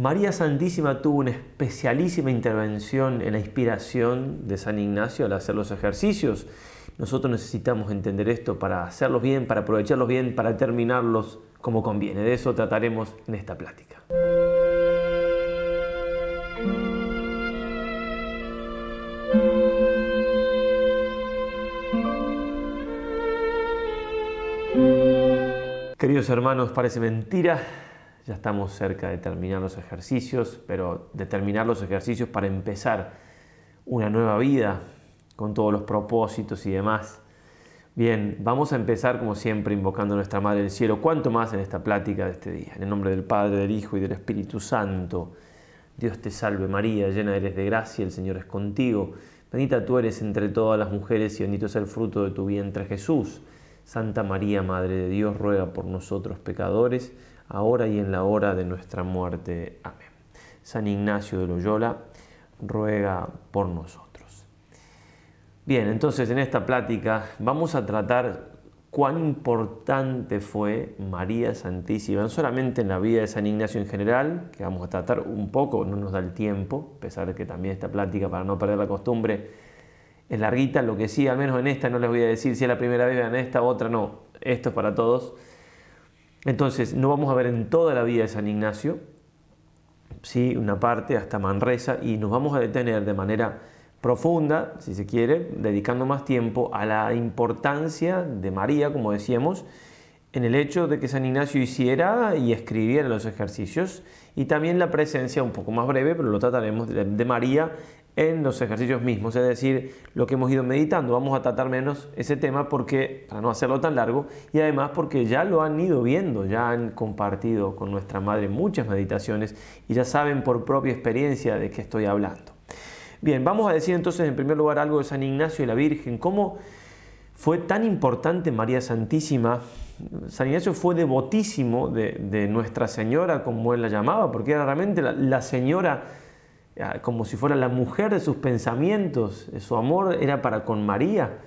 María Santísima tuvo una especialísima intervención en la inspiración de San Ignacio al hacer los ejercicios. Nosotros necesitamos entender esto para hacerlos bien, para aprovecharlos bien, para terminarlos como conviene. De eso trataremos en esta plática. Queridos hermanos, parece mentira, ya estamos cerca de terminar los ejercicios, pero de terminar los ejercicios para empezar una nueva vida con todos los propósitos y demás. Bien, vamos a empezar como siempre invocando a nuestra Madre del Cielo, cuanto más en esta plática de este día. En el nombre del Padre, del Hijo y del Espíritu Santo. Dios te salve María, llena eres de gracia, el Señor es contigo. Bendita tú eres entre todas las mujeres y bendito es el fruto de tu vientre Jesús. Santa María, Madre de Dios, ruega por nosotros pecadores, ahora y en la hora de nuestra muerte. Amén. San Ignacio de Loyola, ruega por nosotros. Bien, entonces en esta plática vamos a tratar cuán importante fue María Santísima, no solamente en la vida de San Ignacio en general, que vamos a tratar un poco, no nos da el tiempo, a pesar de que también esta plática, para no perder la costumbre, es larguita, lo que sí, al menos en esta no les voy a decir si es la primera vez, en esta, otra no, esto es para todos. Entonces, no vamos a ver en toda la vida de San Ignacio, ¿sí? una parte hasta Manresa, y nos vamos a detener de manera profunda, si se quiere, dedicando más tiempo a la importancia de María, como decíamos, en el hecho de que San Ignacio hiciera y escribiera los ejercicios, y también la presencia, un poco más breve, pero lo trataremos, de María en los ejercicios mismos, es decir, lo que hemos ido meditando. Vamos a tratar menos ese tema porque para no hacerlo tan largo y además porque ya lo han ido viendo, ya han compartido con nuestra madre muchas meditaciones y ya saben por propia experiencia de qué estoy hablando. Bien, vamos a decir entonces en primer lugar algo de San Ignacio y la Virgen, cómo fue tan importante María Santísima. San Ignacio fue devotísimo de, Nuestra Señora, como él la llamaba, porque era realmente la señora como si fuera la mujer de sus pensamientos, su amor era para con María,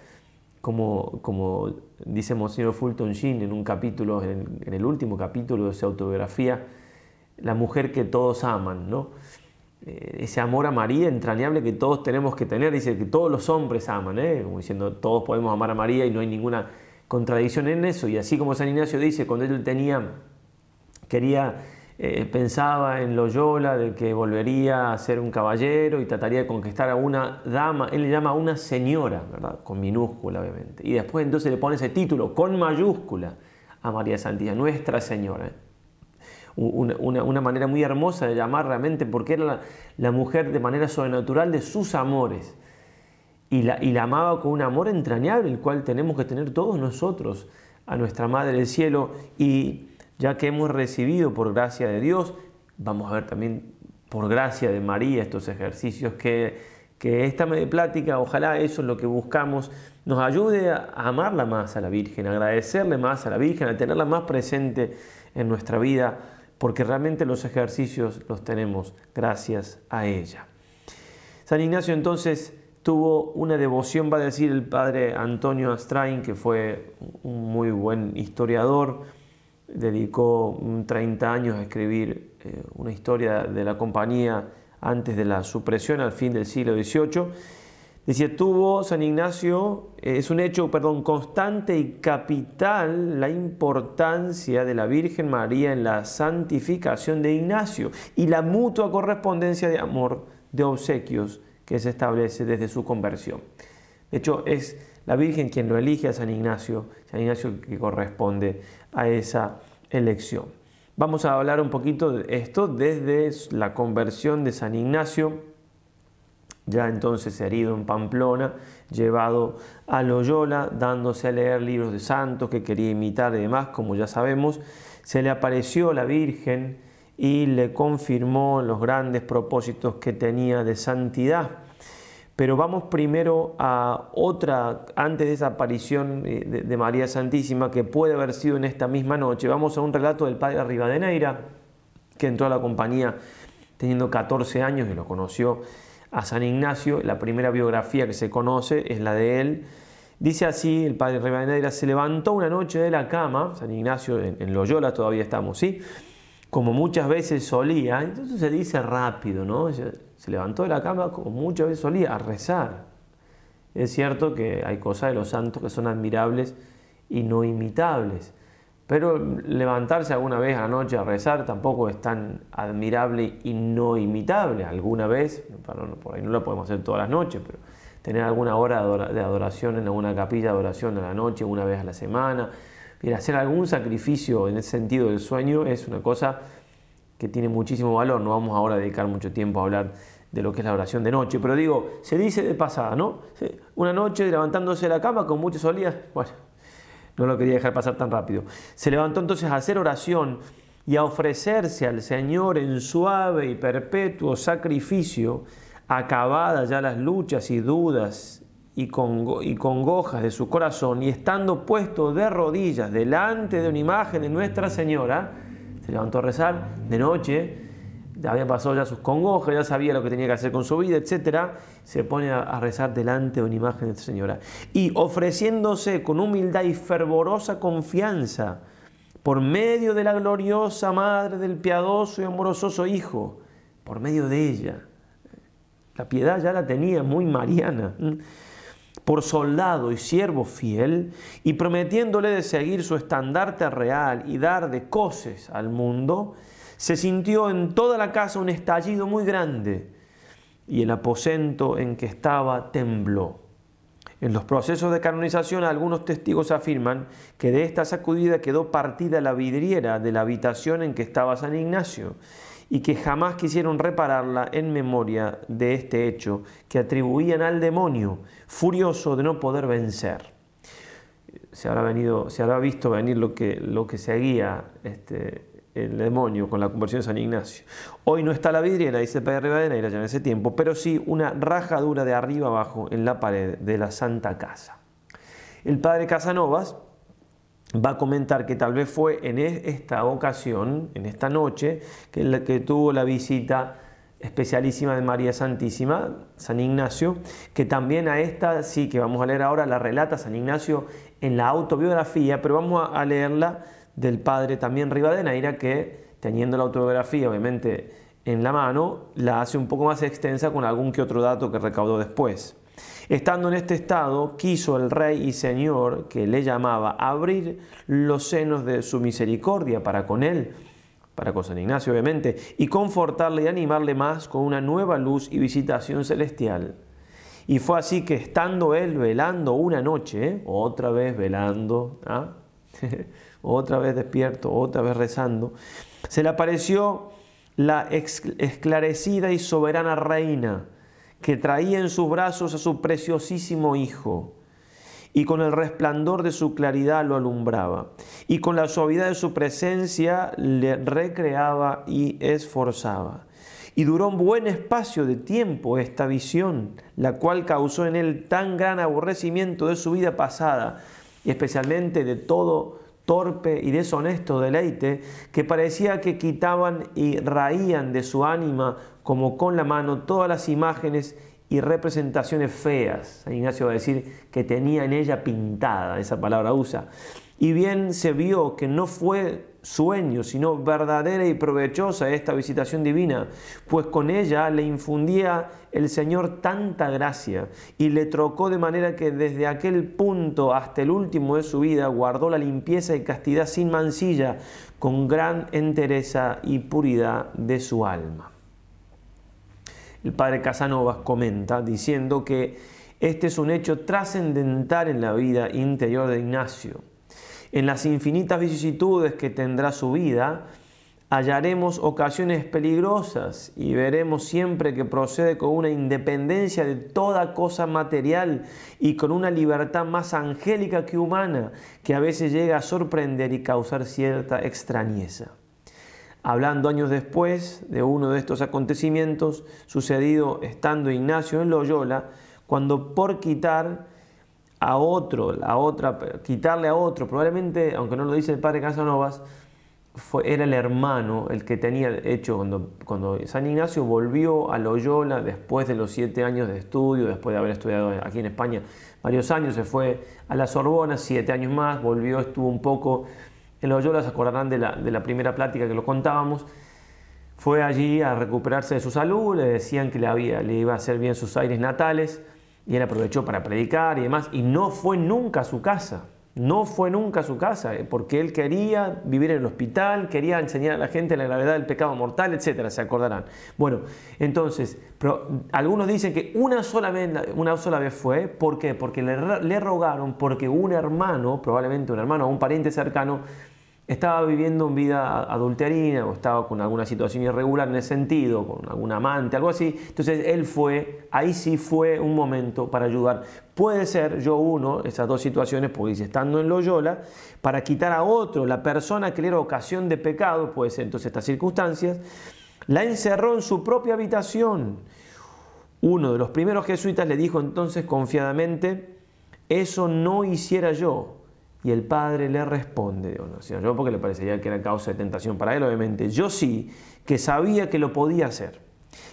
como, como dice Monsignor Fulton Sheen en un capítulo, en, el último capítulo de su autobiografía, la mujer que todos aman, ¿no? Eh, ese amor a María entrañable que todos tenemos que tener, dice que todos los hombres aman, ¿eh? como diciendo todos podemos amar a María y no hay ninguna contradicción en eso, y así como San Ignacio dice, cuando él tenía, quería eh, pensaba en Loyola de que volvería a ser un caballero y trataría de conquistar a una dama, él le llama a una señora, ¿verdad? Con minúscula obviamente. Y después entonces le pone ese título con mayúscula a María Santísima, Nuestra Señora. Una, manera muy hermosa de llamar realmente porque era la, mujer de manera sobrenatural de sus amores. Y la, y la amaba con un amor entrañable, el cual tenemos que tener todos nosotros a nuestra Madre del Cielo. Y ya que hemos recibido por gracia de Dios, vamos a ver también por gracia de María estos ejercicios que, que esta plática, ojalá eso es lo que buscamos, nos ayude a amarla más a la Virgen, a agradecerle más a la Virgen, a tenerla más presente en nuestra vida, porque realmente los ejercicios los tenemos gracias a ella. San Ignacio entonces tuvo una devoción, va a decir el padre Antonio Astrain, que fue un muy buen historiador, dedicó 30 años a escribir eh, una historia de la compañía antes de la supresión al fin del siglo XVIII. Decía, tuvo San Ignacio, eh, es un hecho, perdón, constante y capital la importancia de la Virgen María en la santificación de Ignacio y la mutua correspondencia de amor, de obsequios que se establece desde su conversión. De hecho, es la Virgen quien lo elige a San Ignacio, San Ignacio que corresponde a esa elección. Vamos a hablar un poquito de esto desde la conversión de San Ignacio, ya entonces herido en Pamplona, llevado a Loyola, dándose a leer libros de santos que quería imitar y demás, como ya sabemos, se le apareció la Virgen y le confirmó los grandes propósitos que tenía de santidad. Pero vamos primero a otra, antes de esa aparición eh, de, María Santísima, que puede haber sido en esta misma noche. Vamos a un relato del padre Rivadeneira, que entró a la compañía teniendo 14 años y lo conoció a San Ignacio. La primera biografía que se conoce es la de él. Dice así, el padre Rivadeneira se levantó una noche de la cama, San Ignacio en, en Loyola todavía estamos, ¿sí? como muchas veces solía, entonces se dice rápido, ¿no? Se levantó de la cama como muchas veces solía, a rezar. Es cierto que hay cosas de los santos que son admirables y no imitables, pero levantarse alguna vez a la noche a rezar tampoco es tan admirable y no imitable. Alguna vez, por ahí no lo podemos hacer todas las noches, pero tener alguna hora de adoración en alguna capilla de adoración a la noche, una vez a la semana, Mira, hacer algún sacrificio en ese sentido del sueño es una cosa que tiene muchísimo valor. No vamos ahora a dedicar mucho tiempo a hablar de lo que es la oración de noche, pero digo, se dice de pasada, ¿no? Una noche levantándose de la cama con muchos solías, bueno, no lo quería dejar pasar tan rápido. Se levantó entonces a hacer oración y a ofrecerse al Señor en suave y perpetuo sacrificio, acabadas ya las luchas y dudas y, con, y congojas de su corazón, y estando puesto de rodillas delante de una imagen de Nuestra Señora, se levantó a rezar de noche, había pasado ya sus congojas, ya sabía lo que tenía que hacer con su vida, etc., se pone a, rezar delante de una imagen de Nuestra Señora. Y ofreciéndose con humildad y fervorosa confianza, por medio de la gloriosa Madre del piadoso y amoroso Hijo, por medio de ella. La piedad ya la tenía muy mariana por soldado y siervo fiel, y prometiéndole de seguir su estandarte real y dar de coces al mundo, se sintió en toda la casa un estallido muy grande, y el aposento en que estaba tembló. En los procesos de canonización algunos testigos afirman que de esta sacudida quedó partida la vidriera de la habitación en que estaba San Ignacio y que jamás quisieron repararla en memoria de este hecho que atribuían al demonio, furioso de no poder vencer. Se habrá, venido, se habrá visto venir lo que, lo que seguía este, el demonio con la conversión de San Ignacio. Hoy no está la vidriera, dice padre Rivadeneira ya en ese tiempo, pero sí una rajadura de arriba abajo en la pared de la Santa Casa. El padre Casanovas va a comentar que tal vez fue en esta ocasión, en esta noche, que tuvo la visita especialísima de María Santísima, San Ignacio, que también a esta sí que vamos a leer ahora, la relata San Ignacio en la autobiografía, pero vamos a leerla del padre también Rivadeneira, que teniendo la autobiografía obviamente en la mano, la hace un poco más extensa con algún que otro dato que recaudó después. Estando en este estado, quiso el Rey y Señor, que le llamaba, abrir los senos de su misericordia para con él, para con San Ignacio obviamente, y confortarle y animarle más con una nueva luz y visitación celestial. Y fue así que estando él velando una noche, otra vez velando, ¿ah? otra vez despierto, otra vez rezando, se le apareció la esclarecida y soberana reina, que traía en sus brazos a su preciosísimo Hijo, y con el resplandor de su claridad lo alumbraba, y con la suavidad de su presencia le recreaba y esforzaba. Y duró un buen espacio de tiempo esta visión, la cual causó en él tan gran aborrecimiento de su vida pasada, y especialmente de todo torpe y deshonesto deleite, que parecía que quitaban y raían de su ánima como con la mano todas las imágenes y representaciones feas. Ignacio va a decir que tenía en ella pintada, esa palabra usa. Y bien se vio que no fue sueño, sino verdadera y provechosa esta visitación divina, pues con ella le infundía el Señor tanta gracia y le trocó de manera que desde aquel punto hasta el último de su vida guardó la limpieza y castidad sin mancilla, con gran entereza y puridad de su alma. El padre Casanovas comenta diciendo que este es un hecho trascendental en la vida interior de Ignacio en las infinitas vicisitudes que tendrá su vida, hallaremos ocasiones peligrosas y veremos siempre que procede con una independencia de toda cosa material y con una libertad más angélica que humana, que a veces llega a sorprender y causar cierta extrañeza. Hablando años después de uno de estos acontecimientos, sucedido estando Ignacio en Loyola, cuando por quitar a otro, a otra, quitarle a otro, probablemente, aunque no lo dice el padre Casanovas, fue, era el hermano el que tenía hecho cuando, cuando San Ignacio volvió a Loyola después de los siete años de estudio, después de haber estudiado aquí en España varios años, se fue a la Sorbona, siete años más, volvió, estuvo un poco en Loyola, se acordarán de la, de la primera plática que lo contábamos, fue allí a recuperarse de su salud, le decían que le, había, le iba a hacer bien sus aires natales, y él aprovechó para predicar y demás, y no fue nunca a su casa. No fue nunca a su casa, eh, porque él quería vivir en el hospital, quería enseñar a la gente la gravedad del pecado mortal, etcétera, se acordarán. Bueno, entonces, pero algunos dicen que una sola vez, una sola vez fue, ¿por qué? Porque le, le rogaron, porque un hermano, probablemente un hermano o un pariente cercano, estaba viviendo una vida adulterina o estaba con alguna situación irregular en ese sentido, con algún amante, algo así. Entonces él fue, ahí sí fue un momento para ayudar. Puede ser yo uno, esas dos situaciones, porque dice, estando en Loyola, para quitar a otro, la persona que le era ocasión de pecado, puede ser entonces estas circunstancias, la encerró en su propia habitación. Uno de los primeros jesuitas le dijo entonces confiadamente, eso no hiciera yo y el padre le responde, no, yo porque le parecería que era causa de tentación para él, obviamente. Yo sí, que sabía que lo podía hacer.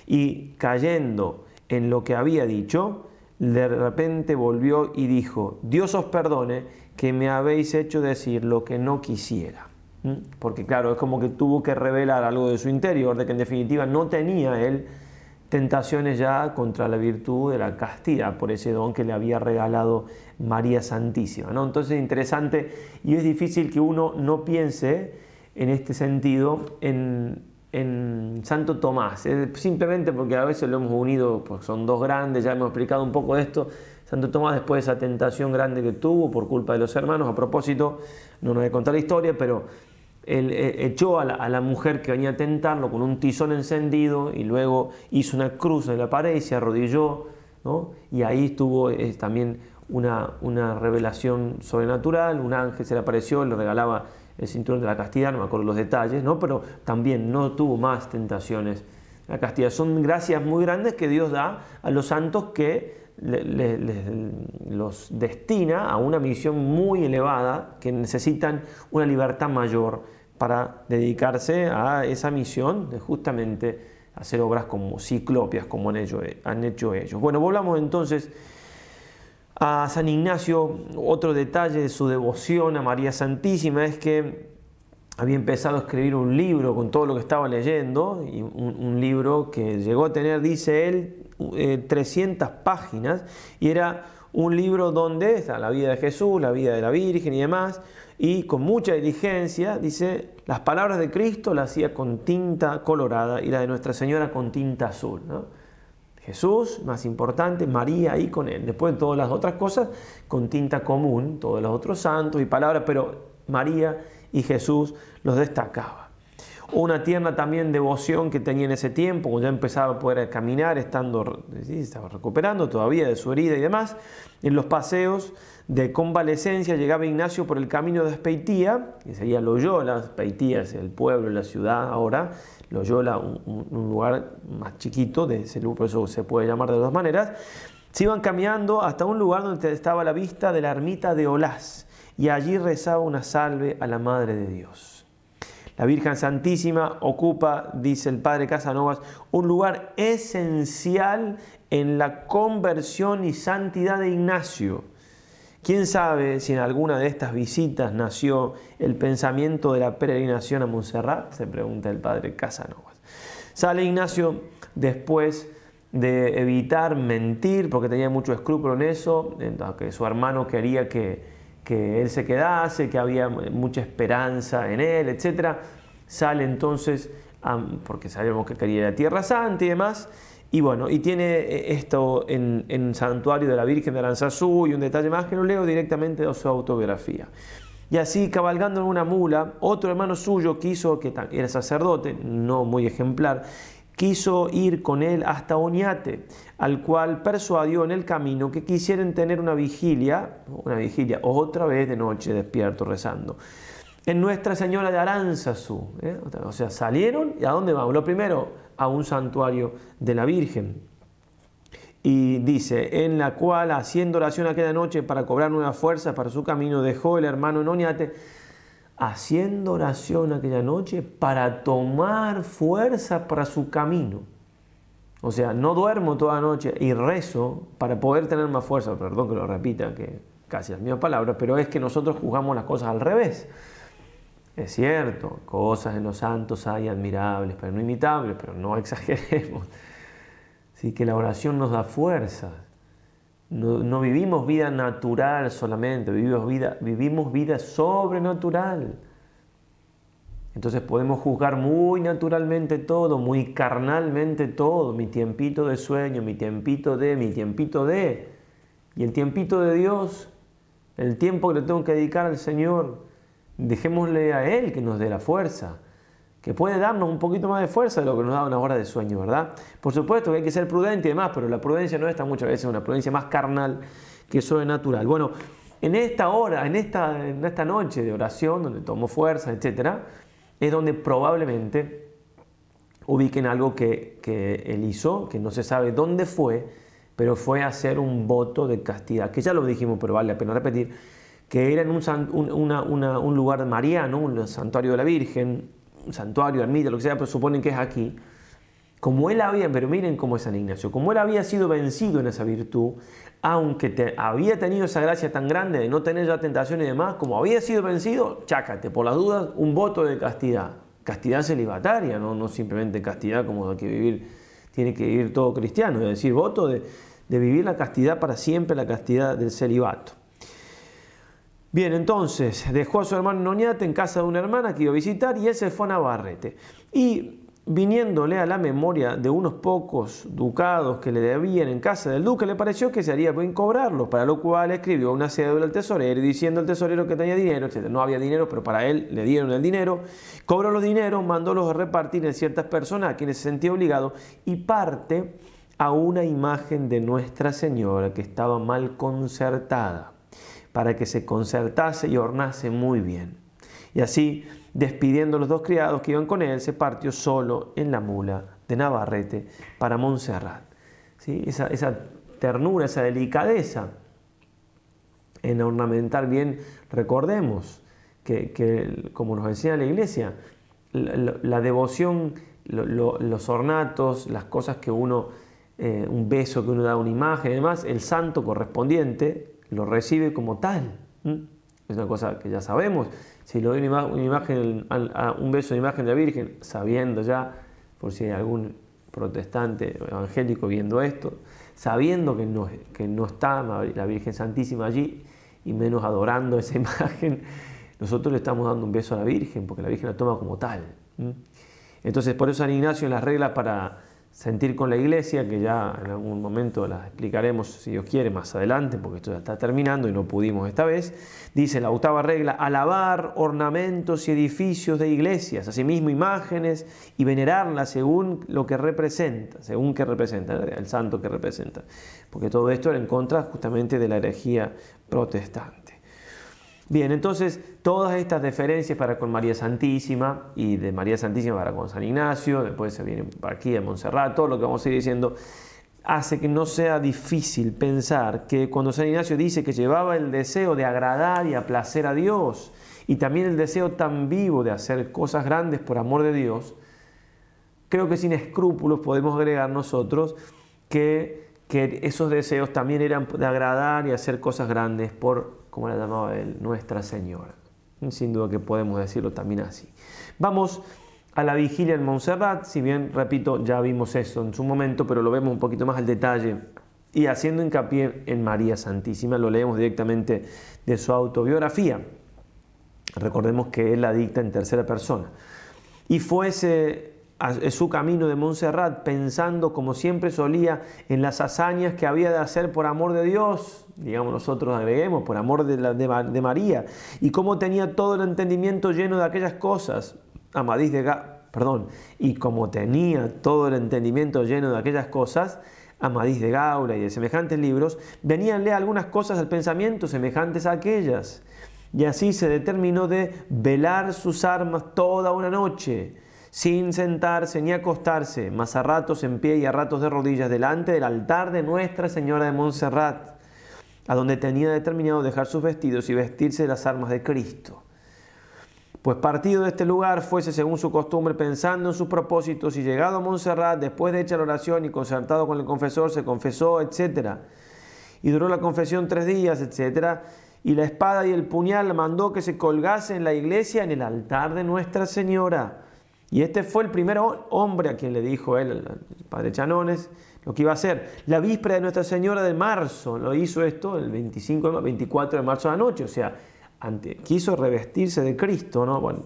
Y cayendo en lo que había dicho, de repente volvió y dijo, Dios os perdone que me habéis hecho decir lo que no quisiera. ¿Mm? Porque claro, es como que tuvo que revelar algo de su interior, de que en definitiva no tenía él tentaciones ya contra la virtud de la castidad, por ese don que le había regalado María Santísima. ¿no? Entonces es interesante y es difícil que uno no piense en este sentido en, Santo Tomás, simplemente porque a veces lo hemos unido, pues son dos grandes, ya hemos explicado un poco de esto. Santo Tomás después de esa tentación grande que tuvo por culpa de los hermanos, a propósito, no nos voy a contar la historia, pero él eh, echó a la, mujer que venía a tentarlo con un tizón encendido y luego hizo una cruz en la pared y se arrodilló, y ahí estuvo también una, una, revelación sobrenatural, un ángel se le apareció, le regalaba el cinturón de la castidad, no me acuerdo los detalles, ¿no? pero también no tuvo más tentaciones. La castidad son gracias muy grandes que Dios da a los santos que los destina a una misión muy elevada, que necesitan una libertad mayor para dedicarse a esa misión de justamente hacer obras como ciclopias, como han hecho, han hecho ellos. Bueno, volvamos entonces a San Ignacio. Otro detalle de su devoción a María Santísima es que había empezado a escribir un libro con todo lo que estaba leyendo, y un, libro que llegó a tener, dice él, 300 eh, páginas, y era un libro donde está la vida de Jesús, la vida de la Virgen y demás, y con mucha diligencia, dice, las palabras de Cristo las hacía con tinta colorada y la de Nuestra Señora con tinta azul. Jesús, más importante, María ahí con él. Después todas las otras cosas con tinta común, todos los otros santos y palabras, pero María y Jesús los destacaba. Una tierna también devoción que tenía en ese tiempo, ya empezaba a poder caminar, estando, estaba recuperando todavía de su herida y demás. En los paseos de convalecencia llegaba Ignacio por el camino de Espeitía, que sería Loyola, Espeitía es el pueblo, la ciudad ahora, Loyola un, un lugar más chiquito, de ese, por eso se puede llamar de dos maneras. Se iban caminando hasta un lugar donde estaba la vista de la ermita de Olás y allí rezaba una salve a la Madre de Dios. La Virgen Santísima ocupa, dice el Padre Casanovas, un lugar esencial en la conversión y santidad de Ignacio. ¿Quién sabe si en alguna de estas visitas nació el pensamiento de la peregrinación a Montserrat? Se pregunta el Padre Casanovas. Sale Ignacio después de evitar mentir, porque tenía mucho escrúpulo en eso, que su hermano quería que que él se quedase, que había mucha esperanza en él, etc. Sale entonces, porque sabemos que quería ir a Tierra Santa y demás, y bueno, y tiene eh, esto en, en Santuario de la Virgen de Aranzazú y un detalle más que no leo directamente de su autobiografía. Y así, cabalgando en una mula, otro hermano suyo quiso, que era sacerdote, no muy ejemplar, quiso ir con él hasta Oñate, al cual persuadió en el camino que quisieran tener una vigilia, una vigilia otra vez de noche despierto rezando. En Nuestra Señora de Aranzazú, ¿eh? o sea, salieron y ¿a dónde vamos? Lo primero, a un santuario de la Virgen. Y dice, en la cual haciendo oración aquella noche para cobrar nuevas fuerzas para su camino, dejó el hermano en Oñate haciendo oración aquella noche para tomar fuerza para su camino. O sea, no duermo toda la noche y rezo para poder tener más fuerza. Perdón que lo repita, que casi las mismas palabras, pero es que nosotros juzgamos las cosas al revés. Es cierto, cosas en los santos hay admirables, pero no imitables, pero no exageremos. Así que la oración nos da fuerza. No, vivimos vida natural solamente, vivimos vida, vivimos vida sobrenatural. Entonces podemos juzgar muy naturalmente todo, muy carnalmente todo, mi tiempito de sueño, mi tiempito de, mi tiempito de, y el tiempito de Dios, el tiempo que le tengo que dedicar al Señor, dejémosle a Él que nos dé la fuerza que puede darnos un poquito más de fuerza de lo que nos da una hora de sueño, ¿verdad? Por supuesto que hay que ser prudente y demás, pero la prudencia no está muchas veces una prudencia más carnal que sobrenatural. Bueno, en esta hora, en esta, en esta noche de oración, donde tomo fuerza, etc., es donde probablemente ubiquen algo que, que él hizo, que no se sabe dónde fue, pero fue hacer un voto de castidad, que ya lo dijimos, pero vale la pena repetir, que era en un, un lugar mariano, un santuario de la Virgen, santuario, ermita, lo que sea, pero suponen que es aquí. Como él había, pero miren cómo es San Ignacio, como él había sido vencido en esa virtud, aunque te, había tenido esa gracia tan grande de no tener ya tentación y demás, como había sido vencido, chácate, por las dudas, un voto de castidad. Castidad celibataria, no, no simplemente castidad como que vivir, tiene que vivir todo cristiano, es decir, voto de, de vivir la castidad para siempre, la castidad del celibato. Bien, entonces dejó a su hermano Noñate en casa de una hermana que iba a visitar y él se fue a Navarrete. Y viniéndole a la memoria de unos pocos ducados que le debían en casa del duque, le pareció que se haría bien cobrarlos, para lo cual escribió una cédula al tesorero diciendo al tesorero que tenía dinero, etc. No había dinero, pero para él le dieron el dinero, cobró los dineros, mandólos a repartir en ciertas personas a quienes se sentía obligado y parte a una imagen de Nuestra Señora que estaba mal concertada para que se concertase y ornase muy bien. Y así, despidiendo a los dos criados que iban con él, se partió solo en la mula de Navarrete para Montserrat. ¿Sí? Esa, ternura, esa delicadeza en ornamentar bien, recordemos que, como nos enseña la iglesia, la, devoción, los ornatos, las cosas que uno, eh, un beso que uno da a una imagen y demás, el santo correspondiente lo recibe como tal. Es una cosa que ya sabemos. Si le doy una imagen, un beso de imagen de la Virgen, sabiendo ya, por si hay algún protestante evangélico viendo esto, sabiendo que no, que no está la Virgen Santísima allí y menos adorando esa imagen, nosotros le estamos dando un beso a la Virgen porque la Virgen la toma como tal. Entonces, por eso San Ignacio en las reglas para sentir con la iglesia, que ya en algún momento las explicaremos si Dios quiere más adelante, porque esto ya está terminando y no pudimos esta vez, dice la octava regla, alabar ornamentos y edificios de iglesias, asimismo imágenes y venerarlas según lo que representa, según que representa, el santo que representa, porque todo esto era en contra justamente de la herejía protestante. Bien, entonces todas estas deferencias para con María Santísima y de María Santísima para con San Ignacio, después se viene aquí de Montserrat, todo lo que vamos a ir diciendo, hace que no sea difícil pensar que cuando San Ignacio dice que llevaba el deseo de agradar y aplacer a Dios y también el deseo tan vivo de hacer cosas grandes por amor de Dios, creo que sin escrúpulos podemos agregar nosotros que, que esos deseos también eran de agradar y hacer cosas grandes por como la llamaba él, Nuestra Señora. Sin duda que podemos decirlo también así. Vamos a la vigilia en Montserrat, si bien, repito, ya vimos eso en su momento, pero lo vemos un poquito más al detalle y haciendo hincapié en María Santísima, lo leemos directamente de su autobiografía. Recordemos que él la dicta en tercera persona. Y fuese su camino de Montserrat pensando, como siempre solía, en las hazañas que había de hacer por amor de Dios, digamos nosotros agreguemos, por amor de, de, María, y cómo tenía todo el entendimiento lleno de aquellas cosas, Amadís de perdón, y como tenía todo el entendimiento lleno de aquellas cosas, Amadís de Gaula y de semejantes libros, veníanle algunas cosas al pensamiento semejantes a aquellas. Y así se determinó de velar sus armas toda una noche, sin sentarse ni acostarse, más a ratos en pie y a ratos de rodillas, delante del altar de Nuestra Señora de Montserrat a donde tenía determinado dejar sus vestidos y vestirse de las armas de Cristo. Pues partido de este lugar, fuese según su costumbre, pensando en sus propósitos, y llegado a Montserrat, después de hecha la oración y concertado con el confesor, se confesó, etc. Y duró la confesión tres días, etc. y la espada y el puñal mandó que se colgase en la iglesia en el altar de Nuestra Señora. Y este fue el primer hombre a quien le dijo él, el padre Chanones, lo que iba a hacer. La víspera de Nuestra Señora de marzo, lo hizo esto el 25, 24 de marzo de la noche, o sea, quiso revestirse de Cristo, ¿no? Bueno,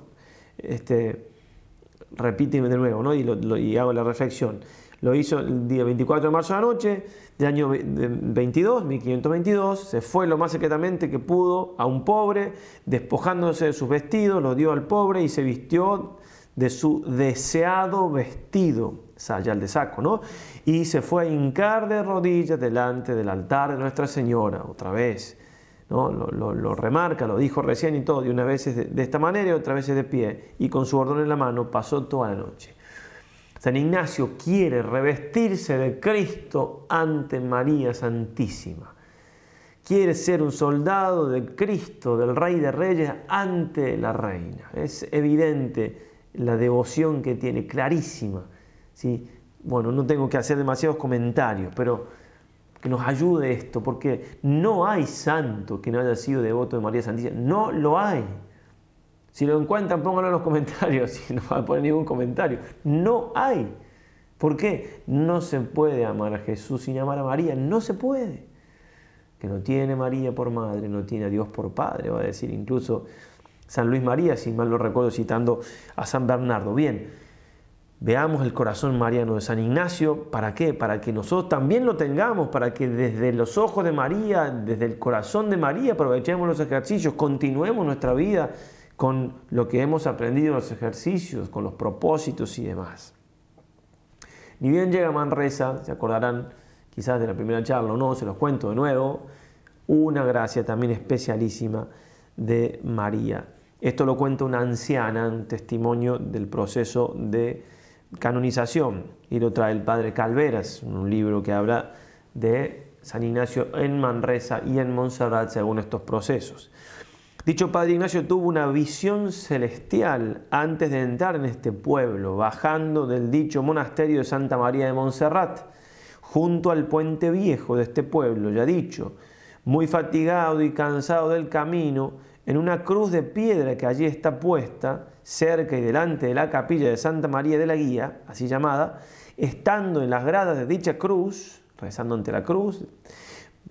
este, repíteme de nuevo, ¿no? Y, y hago la reflexión. Lo hizo el día 24 de marzo de la noche del año 22, 1522, se fue lo más secretamente que pudo a un pobre, despojándose de sus vestidos, lo dio al pobre y se vistió de su deseado vestido, sayal de saco, ¿no? Y se fue a hincar de rodillas delante del altar de Nuestra Señora, otra vez, ¿no? Lo, remarca, lo dijo recién y todo, de una vez de, de esta manera y otra vez de pie, y con su orden en la mano pasó toda la noche. San Ignacio quiere revestirse de Cristo ante María Santísima. Quiere ser un soldado de Cristo, del Rey de Reyes, ante la Reina. Es evidente la devoción que tiene, clarísima. ¿sí? Bueno, no tengo que hacer demasiados comentarios, pero que nos ayude esto, porque no hay santo que no haya sido devoto de María Santísima. No lo hay. Si lo encuentran, pónganlo en los comentarios, si no va a poner ningún comentario. No hay. ¿Por qué? No se puede amar a Jesús sin amar a María. No se puede. Que no tiene María por madre, no tiene a Dios por padre, va a decir incluso San Luis María, si mal lo recuerdo, citando a San Bernardo. Bien, veamos el corazón mariano de San Ignacio. ¿Para qué? Para que nosotros también lo tengamos, para que desde los ojos de María, desde el corazón de María, aprovechemos los ejercicios, continuemos nuestra vida con lo que hemos aprendido en los ejercicios, con los propósitos y demás. Ni bien llega Manresa, se acordarán quizás de la primera charla o no, se los cuento de nuevo, una gracia también especialísima de María. Esto lo cuenta una anciana, un testimonio del proceso de canonización, y lo trae el padre Calveras, un libro que habla de San Ignacio en Manresa y en Montserrat según estos procesos. Dicho padre Ignacio tuvo una visión celestial antes de entrar en este pueblo, bajando del dicho monasterio de Santa María de Montserrat, junto al puente viejo de este pueblo, ya dicho, muy fatigado y cansado del camino, en una cruz de piedra que allí está puesta, cerca y delante de la capilla de Santa María de la Guía, así llamada, estando en las gradas de dicha cruz, rezando ante la cruz,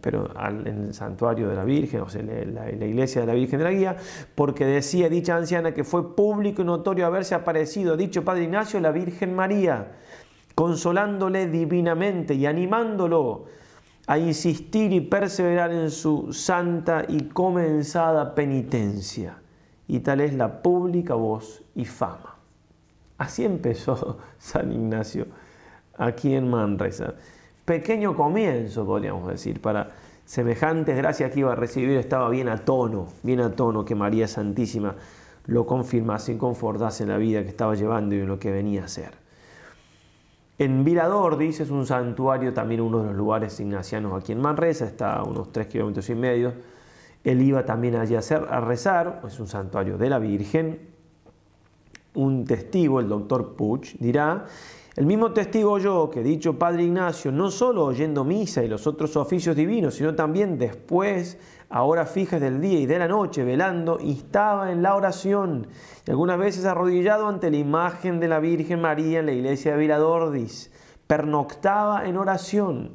pero en el santuario de la Virgen, o sea, en la, iglesia de la Virgen de la Guía, porque decía dicha anciana que fue público y notorio haberse aparecido dicho Padre Ignacio la Virgen María, consolándole divinamente y animándolo a insistir y perseverar en su santa y comenzada penitencia. Y tal es la pública voz y fama. Así empezó San Ignacio aquí en Manresa pequeño comienzo, podríamos decir, para semejantes gracias que iba a recibir, estaba bien a tono, bien a tono que María Santísima lo confirmase y confortase en la vida que estaba llevando y en lo que venía a ser. En Virador, dice, es un santuario, también uno de los lugares ignacianos aquí en Manresa, está a unos tres kilómetros y medio. Él iba también allí a, hacer, a rezar, es un santuario de la Virgen. Un testigo, el doctor Puch, dirá el mismo testigo yo que dicho Padre Ignacio, no solo oyendo misa y los otros oficios divinos, sino también después, a horas fijas del día y de la noche, velando, estaba en la oración y algunas veces arrodillado ante la imagen de la Virgen María en la iglesia de Viladordis, pernoctaba en oración,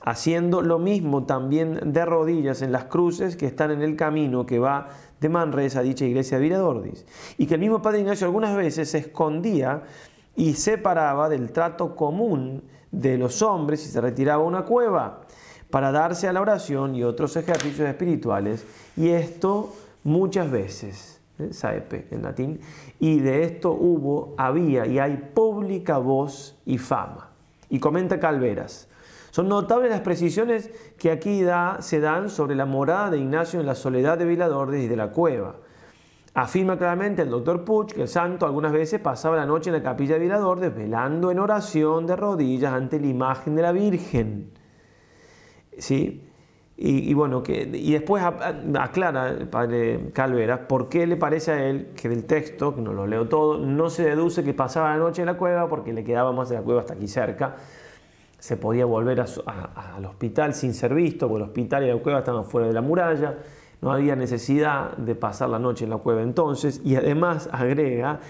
haciendo lo mismo también de rodillas en las cruces que están en el camino que va de Manresa a dicha iglesia de Viladordis. Y que el mismo Padre Ignacio algunas veces se escondía y separaba del trato común de los hombres y se retiraba a una cueva para darse a la oración y otros ejercicios espirituales. Y esto muchas veces, ¿eh? saepe en latín, y de esto hubo, había y hay pública voz y fama. Y comenta Calveras. Son notables las precisiones que aquí se dan sobre la morada de Ignacio en la soledad de Vilador y de la cueva. Afirma claramente el doctor Puch que el santo algunas veces pasaba la noche en la capilla de Virador desvelando en oración de rodillas ante la imagen de la Virgen. ¿Sí? Y, bueno, que, y después aclara el padre Calvera por qué le parece a él que del texto, que no lo leo todo, no se deduce que pasaba la noche en la cueva porque le quedaba más de la cueva hasta aquí cerca. se podía volver al hospital sin ser visto, porque el hospital y la cueva estaban fuera de la muralla, no había necesidad de pasar la noche en la cueva. Entonces, y además agrega,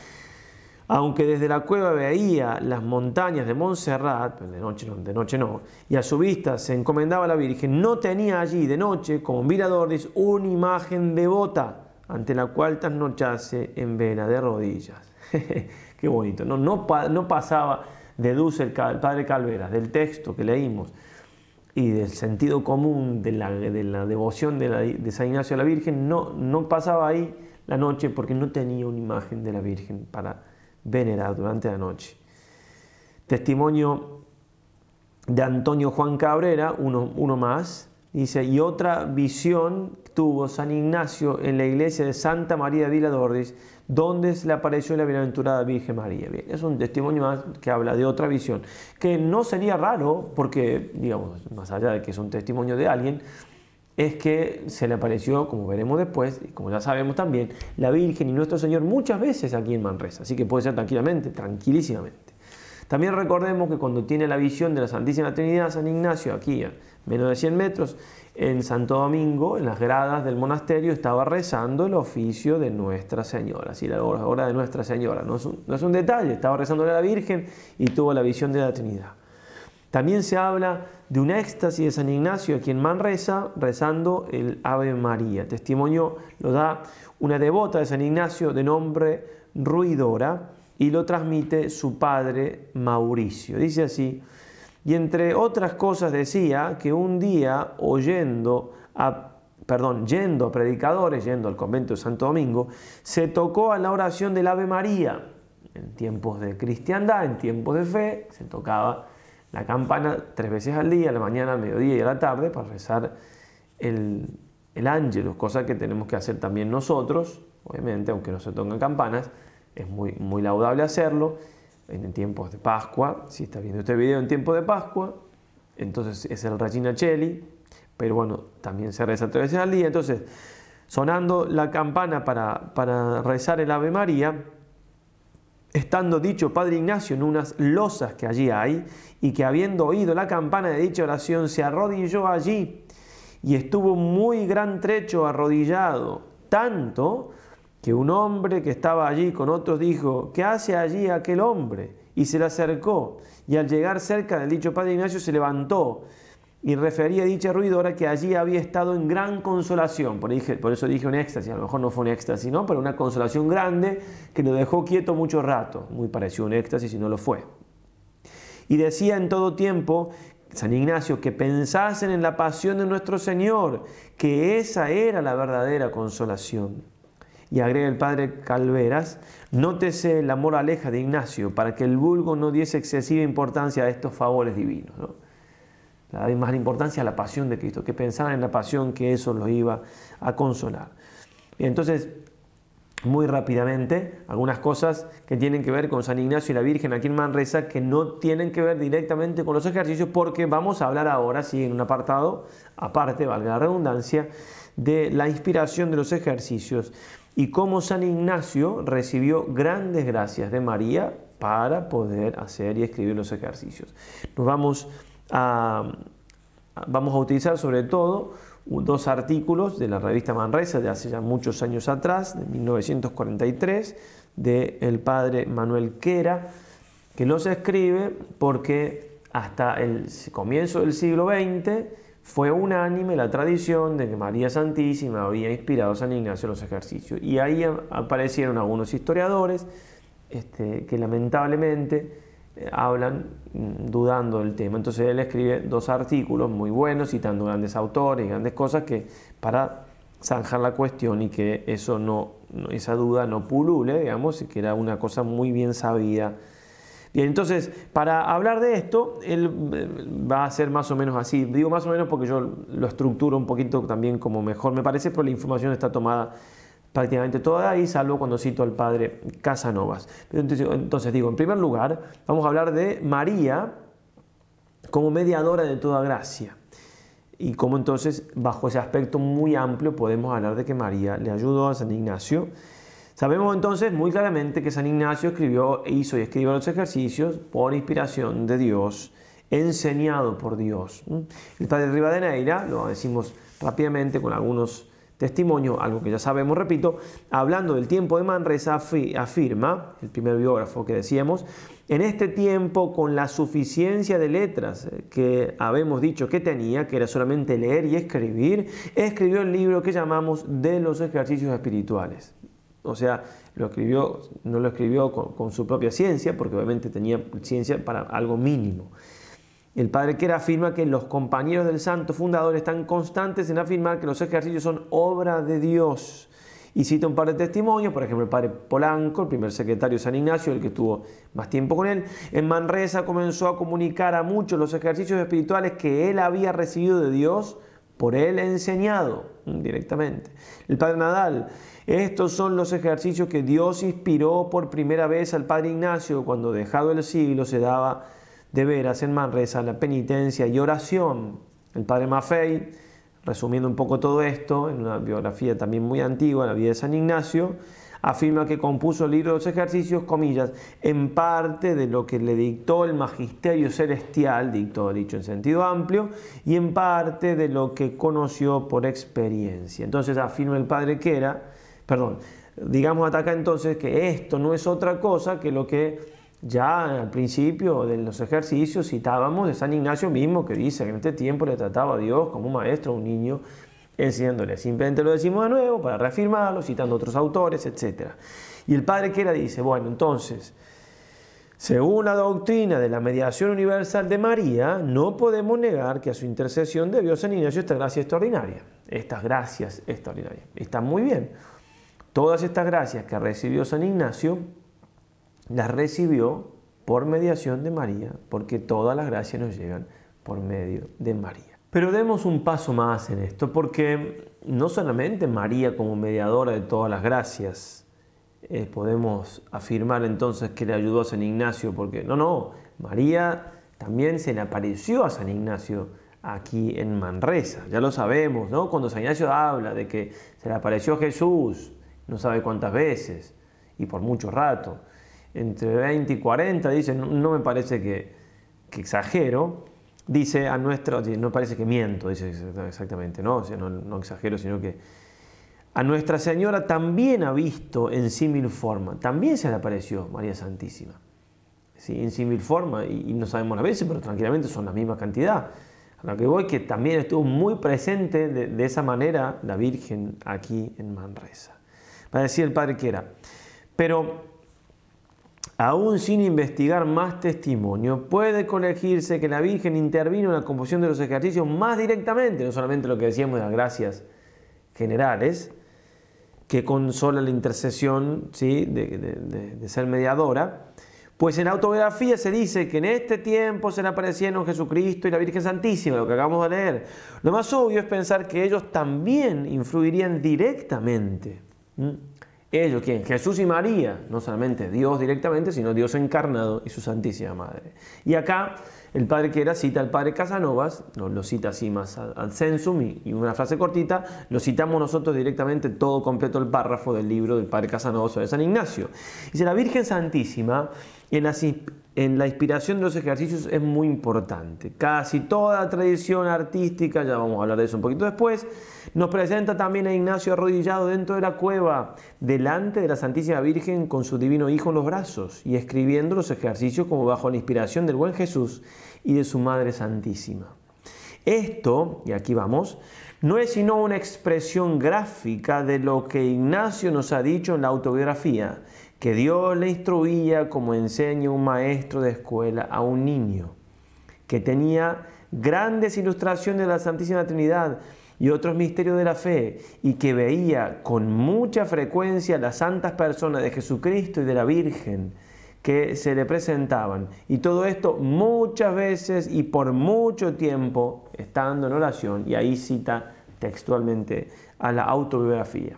aunque desde la cueva veía las montañas de Montserrat, de noche, de noche no, y a su vista se encomendaba a la Virgen, no tenía allí de noche, como mirador, una imagen devota ante la cual trasnochase en vela de rodillas. Qué bonito, no, no, no pasaba deduce el, padre Calveras del texto que leímos y del sentido común de la, devoción de, San Ignacio a la Virgen, no, no pasaba ahí la noche porque no tenía una imagen de la Virgen para venerar durante la noche. Testimonio de Antonio Juan Cabrera, uno, uno más, dice, y otra visión tuvo San Ignacio en la iglesia de Santa María de Viladordis, donde se le apareció la bienaventurada Virgen María. Es un testimonio más que habla de otra visión, que no sería raro, porque, digamos, más allá de que es un testimonio de alguien, es que se le apareció, como veremos después, y como ya sabemos también, la Virgen y nuestro Señor muchas veces aquí en Manresa, así que puede ser tranquilamente, tranquilísimamente. También recordemos que cuando tiene la visión de la Santísima Trinidad San Ignacio, aquí a menos de 100 metros, en Santo Domingo, en las gradas del monasterio, estaba rezando el oficio de Nuestra Señora, así la hora de Nuestra Señora. No es, un, detalle, estaba rezando a la Virgen y tuvo la visión de la Trinidad. También se habla de un éxtasis de San Ignacio, a quien reza, rezando el Ave María. Testimonio lo da una devota de San Ignacio de nombre Ruidora y lo transmite su padre Mauricio. Dice así, y entre otras cosas decía que un día oyendo a perdón, yendo a predicadores, yendo al convento de Santo Domingo, se tocó a la oración del Ave María. En tiempos de cristiandad, en tiempos de fe, se tocaba la campana tres veces al día, a la mañana, al mediodía y a la tarde, para rezar el, el cosa que tenemos que hacer también nosotros, obviamente, aunque no se tocan campanas, es muy, muy laudable hacerlo en tiempos de Pascua. Si está viendo este video en tiempo de Pascua, entonces es el Regina Cheli, pero bueno, también se reza tres veces al día. Entonces, sonando la campana para, para rezar el Ave María, estando dicho Padre Ignacio en unas losas que allí hay, y que habiendo oído la campana de dicha oración, se arrodilló allí y estuvo muy gran trecho arrodillado, tanto que un hombre que estaba allí con otros dijo, ¿qué hace allí aquel hombre? Y se le acercó, y al llegar cerca del dicho padre Ignacio se levantó y refería a dicha ruidora que allí había estado en gran consolación. Por, eso dije un éxtasis, a lo mejor no fue un éxtasis, ¿no? pero una consolación grande que lo dejó quieto mucho rato. Muy parecido a un éxtasis y no lo fue. Y decía en todo tiempo San Ignacio que pensasen en la pasión de nuestro Señor, que esa era la verdadera consolación. Y agrega el padre Calveras, nótese la moraleja de Ignacio para que el vulgo no diese excesiva importancia a estos favores divinos. ¿no? Le más importancia a la pasión de Cristo, que pensaran en la pasión que eso los iba a consolar. Entonces, muy rápidamente, algunas cosas que tienen que ver con San Ignacio y la Virgen aquí en Manresa, que no tienen que ver directamente con los ejercicios, porque vamos a hablar ahora, sí, en un apartado aparte, valga la redundancia, de la inspiración de los ejercicios y cómo San Ignacio recibió grandes gracias de María para poder hacer y escribir los ejercicios. Nos vamos a, vamos a utilizar sobre todo dos artículos de la revista Manresa de hace ya muchos años atrás, de 1943, del el padre Manuel Quera, que los escribe porque hasta el comienzo del siglo XX fue unánime la tradición de que María Santísima había inspirado a San Ignacio los ejercicios. Y ahí aparecieron algunos historiadores este, que lamentablemente eh, hablan mm, dudando del tema. Entonces él escribe dos artículos muy buenos, citando grandes autores y grandes cosas que para zanjar la cuestión y que eso no, esa duda no pulule, digamos, que era una cosa muy bien sabida Bien, entonces, para hablar de esto, él eh, va a ser más o menos así. Digo más o menos porque yo lo estructuro un poquito también como mejor me parece, pero la información está tomada prácticamente toda ahí, salvo cuando cito al padre Casanovas. Entonces, entonces digo, en primer lugar, vamos a hablar de María como mediadora de toda gracia. Y cómo entonces, bajo ese aspecto muy amplio, podemos hablar de que María le ayudó a San Ignacio Sabemos entonces muy claramente que San Ignacio escribió, hizo y escribió los ejercicios por inspiración de Dios enseñado por Dios. El padre Rivadeneira, lo decimos rápidamente con algunos testimonios, algo que ya sabemos, repito, hablando del tiempo de Manresa, afirma, el primer biógrafo que decíamos, en este tiempo, con la suficiencia de letras que habemos dicho que tenía, que era solamente leer y escribir, escribió el libro que llamamos de los ejercicios espirituales. O sea, lo escribió, no lo escribió con, su propia ciencia, porque obviamente tenía ciencia para algo mínimo. El padre Quera afirma que los compañeros del santo fundador están constantes en afirmar que los ejercicios son obra de Dios. Y cita un par de testimonios, por ejemplo, el padre Polanco, el primer secretario de San Ignacio, el que estuvo más tiempo con él, en Manresa comenzó a comunicar a muchos los ejercicios espirituales que él había recibido de Dios, por él enseñado directamente. El padre Nadal estos son los ejercicios que Dios inspiró por primera vez al Padre Ignacio cuando dejado el siglo se daba de veras en Manresa la penitencia y oración. El Padre Maffei, resumiendo un poco todo esto, en una biografía también muy antigua, la vida de San Ignacio, afirma que compuso el libro de los ejercicios, comillas, en parte de lo que le dictó el magisterio celestial, dictó dicho en sentido amplio, y en parte de lo que conoció por experiencia. Entonces afirma el padre que era Perdón, digamos hasta acá entonces que esto no es otra cosa que lo que ya al principio de los ejercicios citábamos de San Ignacio mismo, que dice que en este tiempo le trataba a Dios como un maestro, un niño, enseñándole. Simplemente lo decimos de nuevo para reafirmarlo, citando otros autores, etc. Y el padre que era dice, bueno, entonces, según la doctrina de la mediación universal de María, no podemos negar que a su intercesión debió San Ignacio esta gracia extraordinaria, estas gracias extraordinarias. Está muy bien. Todas estas gracias que recibió San Ignacio, las recibió por mediación de María, porque todas las gracias nos llegan por medio de María. Pero demos un paso más en esto, porque no solamente María como mediadora de todas las gracias, eh, podemos afirmar entonces que le ayudó a San Ignacio, porque no, no, María también se le apareció a San Ignacio aquí en Manresa, ya lo sabemos, ¿no? Cuando San Ignacio habla de que se le apareció Jesús no sabe cuántas veces y por mucho rato. Entre 20 y 40, dice, no, me parece que, exagero, dice a nuestra, no parece que miento, dice exactamente, ¿no? no, exagero, sino que a Nuestra Señora también ha visto en símil forma, también se le apareció María Santísima. ¿Sí? En símil forma, y, no sabemos las veces, pero tranquilamente son la misma cantidad. A lo que voy, que también estuvo muy presente de esa manera la Virgen aquí en Manresa va a decir el padre que era. Pero aún sin investigar más testimonio, puede colegirse que la Virgen intervino en la composición de los ejercicios más directamente, no solamente lo que decíamos de las gracias generales, que consola la intercesión ¿sí? de, ser mediadora, pues en la autobiografía se dice que en este tiempo se le aparecieron Jesucristo y la Virgen Santísima, lo que acabamos de leer. Lo más obvio es pensar que ellos también influirían directamente. Ellos, ¿quién? Jesús y María, no solamente Dios directamente, sino Dios encarnado y su Santísima Madre. Y acá el padre que era cita al padre Casanovas, nos lo cita así más al sensum y, una frase cortita, lo citamos nosotros directamente todo completo el párrafo del libro del padre Casanovas de San Ignacio. Dice, la Virgen Santísima en la, en la inspiración de los ejercicios es muy importante. Casi toda tradición artística, ya vamos a hablar de eso un poquito después, nos presenta también a Ignacio arrodillado dentro de la cueva, delante de la Santísima Virgen con su divino Hijo en los brazos y escribiendo los ejercicios como bajo la inspiración del buen Jesús y de su Madre Santísima. Esto, y aquí vamos, no es sino una expresión gráfica de lo que Ignacio nos ha dicho en la autobiografía, que Dios le instruía como enseña un maestro de escuela a un niño, que tenía grandes ilustraciones de la Santísima Trinidad y otros misterios de la fe, y que veía con mucha frecuencia las santas personas de Jesucristo y de la Virgen que se le presentaban. Y todo esto muchas veces y por mucho tiempo estando en oración, y ahí cita textualmente a la autobiografía.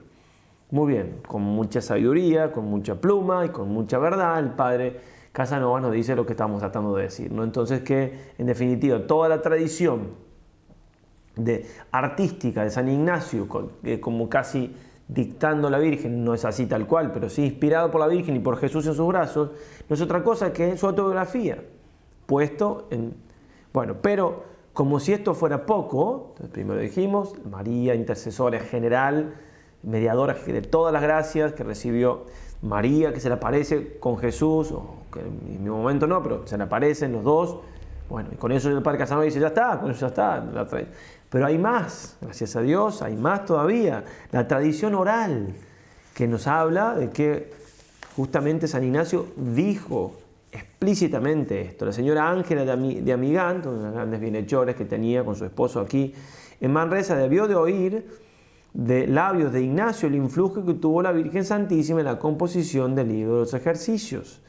Muy bien, con mucha sabiduría, con mucha pluma y con mucha verdad, el padre Casanova nos dice lo que estamos tratando de decir. ¿no? Entonces que, en definitiva, toda la tradición de, artística de San Ignacio, como casi dictando la Virgen, no es así tal cual, pero sí inspirado por la Virgen y por Jesús en sus brazos, no es otra cosa que su autobiografía, puesto en Bueno, pero como si esto fuera poco, primero dijimos, María, intercesora general, mediadora de todas las gracias que recibió María, que se le aparece con Jesús, o que en mi momento no, pero se le aparecen los dos. Bueno, y con eso el Padre Casanova dice, ya está, con eso ya está. Pero hay más, gracias a Dios, hay más todavía. La tradición oral que nos habla de que justamente San Ignacio dijo explícitamente esto. La señora Ángela de Amigant, una de las grandes bienhechores que tenía con su esposo aquí en Manresa, debió de oír de labios de Ignacio el influjo que tuvo la Virgen Santísima en la composición del libro de los ejercicios.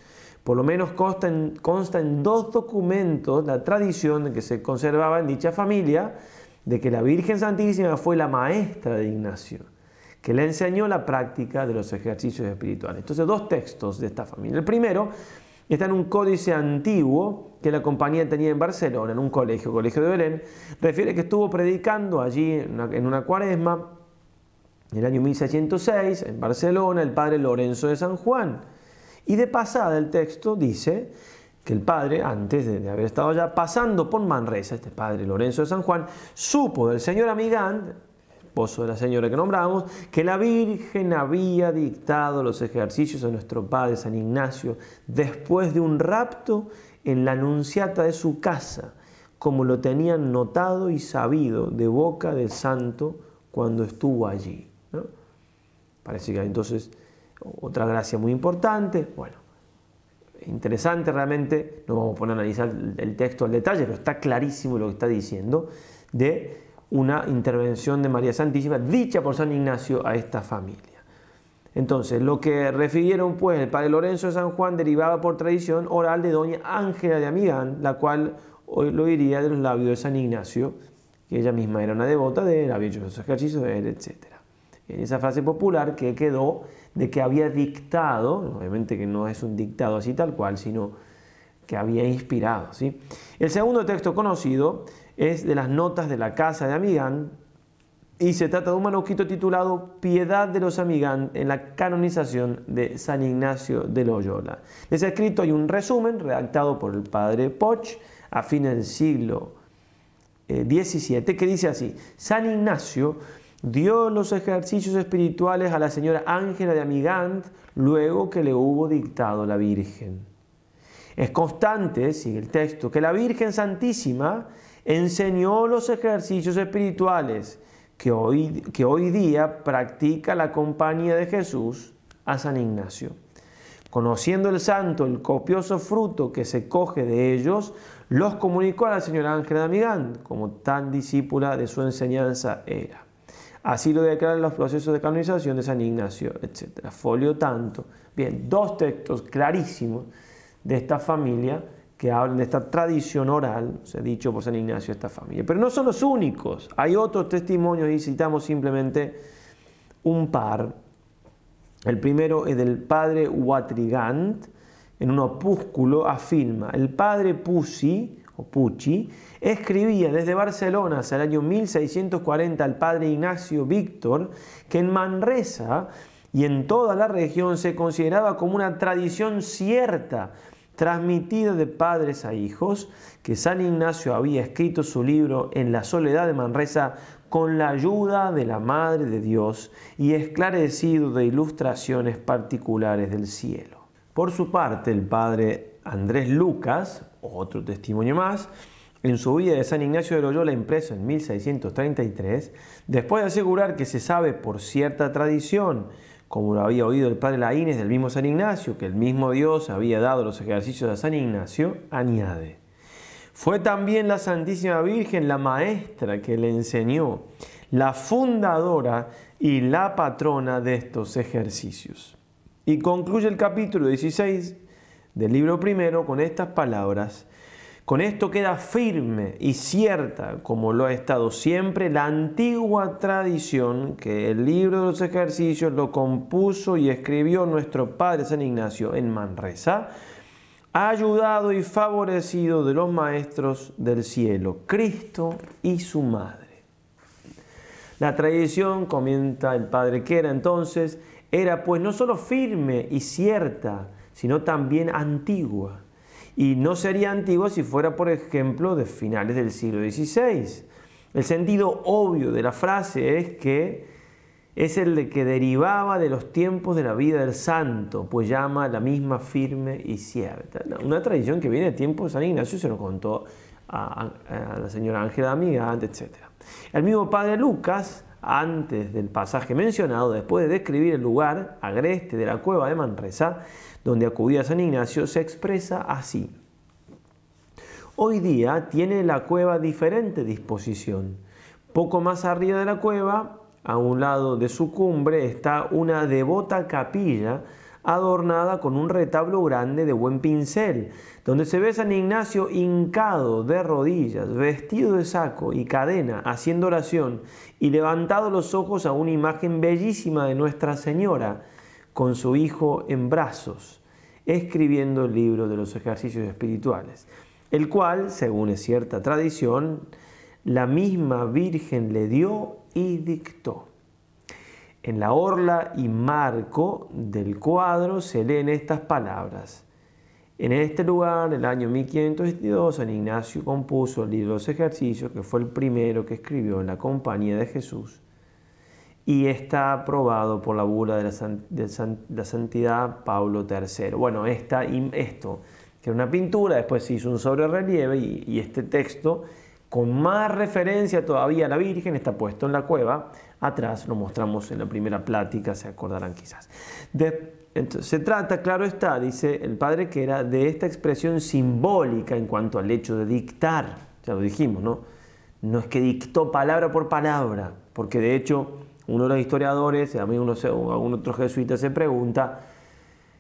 Por lo menos consta en, dos documentos la tradición que se conservaba en dicha familia de que la Virgen Santísima fue la maestra de Ignacio, que le enseñó la práctica de los ejercicios espirituales. Entonces, dos textos de esta familia. El primero está en un códice antiguo que la compañía tenía en Barcelona, en un colegio, colegio de Belén. Refiere que estuvo predicando allí en una, cuaresma, en el año 1606, en Barcelona, el padre Lorenzo de San Juan. Y de pasada el texto dice que el padre, antes de, haber estado allá, pasando por Manresa, este padre Lorenzo de San Juan, supo del señor Amigán, esposo de la señora que nombramos, que la Virgen había dictado los ejercicios a nuestro padre San Ignacio después de un rapto en la anunciata de su casa, como lo tenían notado y sabido de boca del santo cuando estuvo allí. Parece que entonces otra gracia muy importante. Bueno, interesante realmente, no vamos a poner a analizar el texto al detalle, pero está clarísimo lo que está diciendo de una intervención de María Santísima dicha por San Ignacio a esta familia. Entonces, lo que refirieron pues el padre Lorenzo de San Juan derivaba por tradición oral de doña Ángela de Amigán, la cual hoy lo diría de los labios de San Ignacio, que ella misma era una devota de él, había hecho sus ejercicios de él, etc. En esa frase popular que quedó de que había dictado, obviamente que no es un dictado así tal cual, sino que había inspirado. ¿sí? El segundo texto conocido es de las notas de la casa de Amigán y se trata de un manuscrito titulado Piedad de los Amigán en la canonización de San Ignacio de Loyola. De ese escrito hay un resumen redactado por el padre Poch a fines del siglo XVII eh, que dice así, San Ignacio dio los ejercicios espirituales a la señora Ángela de Amigant luego que le hubo dictado la Virgen. Es constante, sigue el texto, que la Virgen Santísima enseñó los ejercicios espirituales que hoy, que hoy día practica la compañía de Jesús a San Ignacio. Conociendo el santo el copioso fruto que se coge de ellos, los comunicó a la señora Ángela de Amigant, como tan discípula de su enseñanza era. Así lo declaran los procesos de canonización de San Ignacio, etc. Folio tanto. Bien, dos textos clarísimos de esta familia que hablan de esta tradición oral, se ha dicho por San Ignacio, esta familia. Pero no son los únicos, hay otros testimonios y citamos simplemente un par. El primero es del padre Watrigant, en un opúsculo afirma, el padre Pusi, Pucci, escribía desde Barcelona hacia el año 1640 al padre Ignacio Víctor que en Manresa y en toda la región se consideraba como una tradición cierta transmitida de padres a hijos, que San Ignacio había escrito su libro en la soledad de Manresa con la ayuda de la Madre de Dios y esclarecido de ilustraciones particulares del cielo. Por su parte, el padre Andrés Lucas, otro testimonio más, en su vida de San Ignacio de Loyola impreso en 1633, después de asegurar que se sabe por cierta tradición como lo había oído el padre Laínez del mismo San Ignacio, que el mismo Dios había dado los ejercicios a San Ignacio, añade, fue también la Santísima Virgen la maestra que le enseñó, la fundadora y la patrona de estos ejercicios. Y concluye el capítulo 16 del libro primero con estas palabras, con esto queda firme y cierta, como lo ha estado siempre, la antigua tradición que el libro de los ejercicios lo compuso y escribió nuestro Padre San Ignacio en Manresa, ayudado y favorecido de los maestros del cielo, Cristo y su Madre. La tradición, comenta el Padre que era entonces, era pues no solo firme y cierta, sino también antigua y no sería antiguo si fuera, por ejemplo, de finales del siglo XVI. El sentido obvio de la frase es que es el de que derivaba de los tiempos de la vida del santo, pues llama la misma firme y cierta. Una tradición que viene de tiempos de San Ignacio, se lo contó a, la señora Ángela Amigante, etc. El mismo padre Lucas, antes del pasaje mencionado, después de describir el lugar agreste de la cueva de Manresa, donde acudía San Ignacio, se expresa así. Hoy día tiene la cueva diferente disposición. Poco más arriba de la cueva a un lado de su cumbre está una devota capilla adornada con un retablo grande de buen pincel, donde se ve San Ignacio hincado de rodillas, vestido de saco y cadena, haciendo oración y levantado los ojos a una imagen bellísima de Nuestra Señora, con su hijo en brazos, escribiendo el libro de los ejercicios espirituales, el cual, según es cierta tradición, la misma Virgen le dio y dictó. En la orla y marco del cuadro se leen estas palabras. En este lugar, en el año 1522, San Ignacio compuso el libro de los ejercicios, que fue el primero que escribió en la compañía de Jesús, y está aprobado por la bula de la, santidad Pablo III. Bueno, esto, que era una pintura, después se hizo un sobrerelieve y, y este texto con más referencia todavía a la Virgen, está puesto en la cueva. Atrás lo mostramos en la primera plática, se acordarán quizás. entonces, se trata, claro está, dice el padre que era de esta expresión simbólica en cuanto al hecho de dictar. Ya lo dijimos, ¿no? No es que dictó palabra por palabra, porque de hecho uno de los historiadores, a mí uno, algún otro jesuita se pregunta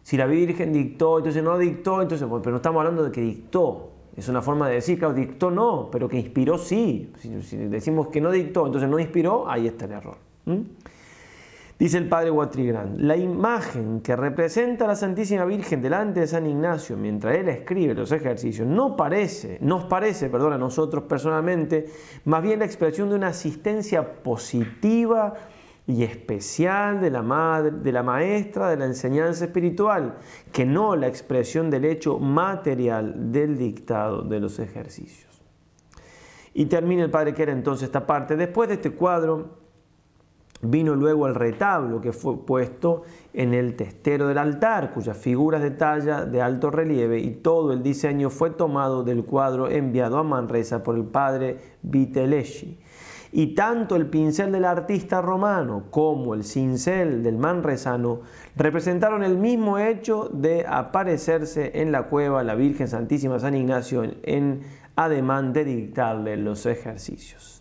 si la Virgen dictó, entonces no dictó, entonces, pero no estamos hablando de que dictó, es una forma de decir, claro, dictó no, pero que inspiró sí. Si, decimos que no dictó, entonces no inspiró, ahí está el error. Dice el padre Guatrigrán, la imagen que representa a la Santísima Virgen delante de San Ignacio mientras él escribe los ejercicios no parece, nos parece, perdón, a nosotros personalmente, más bien la expresión de una asistencia positiva y especial de la, madre, de la maestra de la enseñanza espiritual, que no la expresión del hecho material del dictado de los ejercicios. Y termina el padre que era entonces esta parte. Después de este cuadro vino luego el retablo que fue puesto en el testero del altar, cuyas figuras de talla de alto relieve y todo el diseño fue tomado del cuadro enviado a Manresa por el padre Vitelleschi y tanto el pincel del artista romano como el cincel del manresano representaron el mismo hecho de aparecerse en la cueva la Virgen Santísima San Ignacio en ademán de dictarle los ejercicios.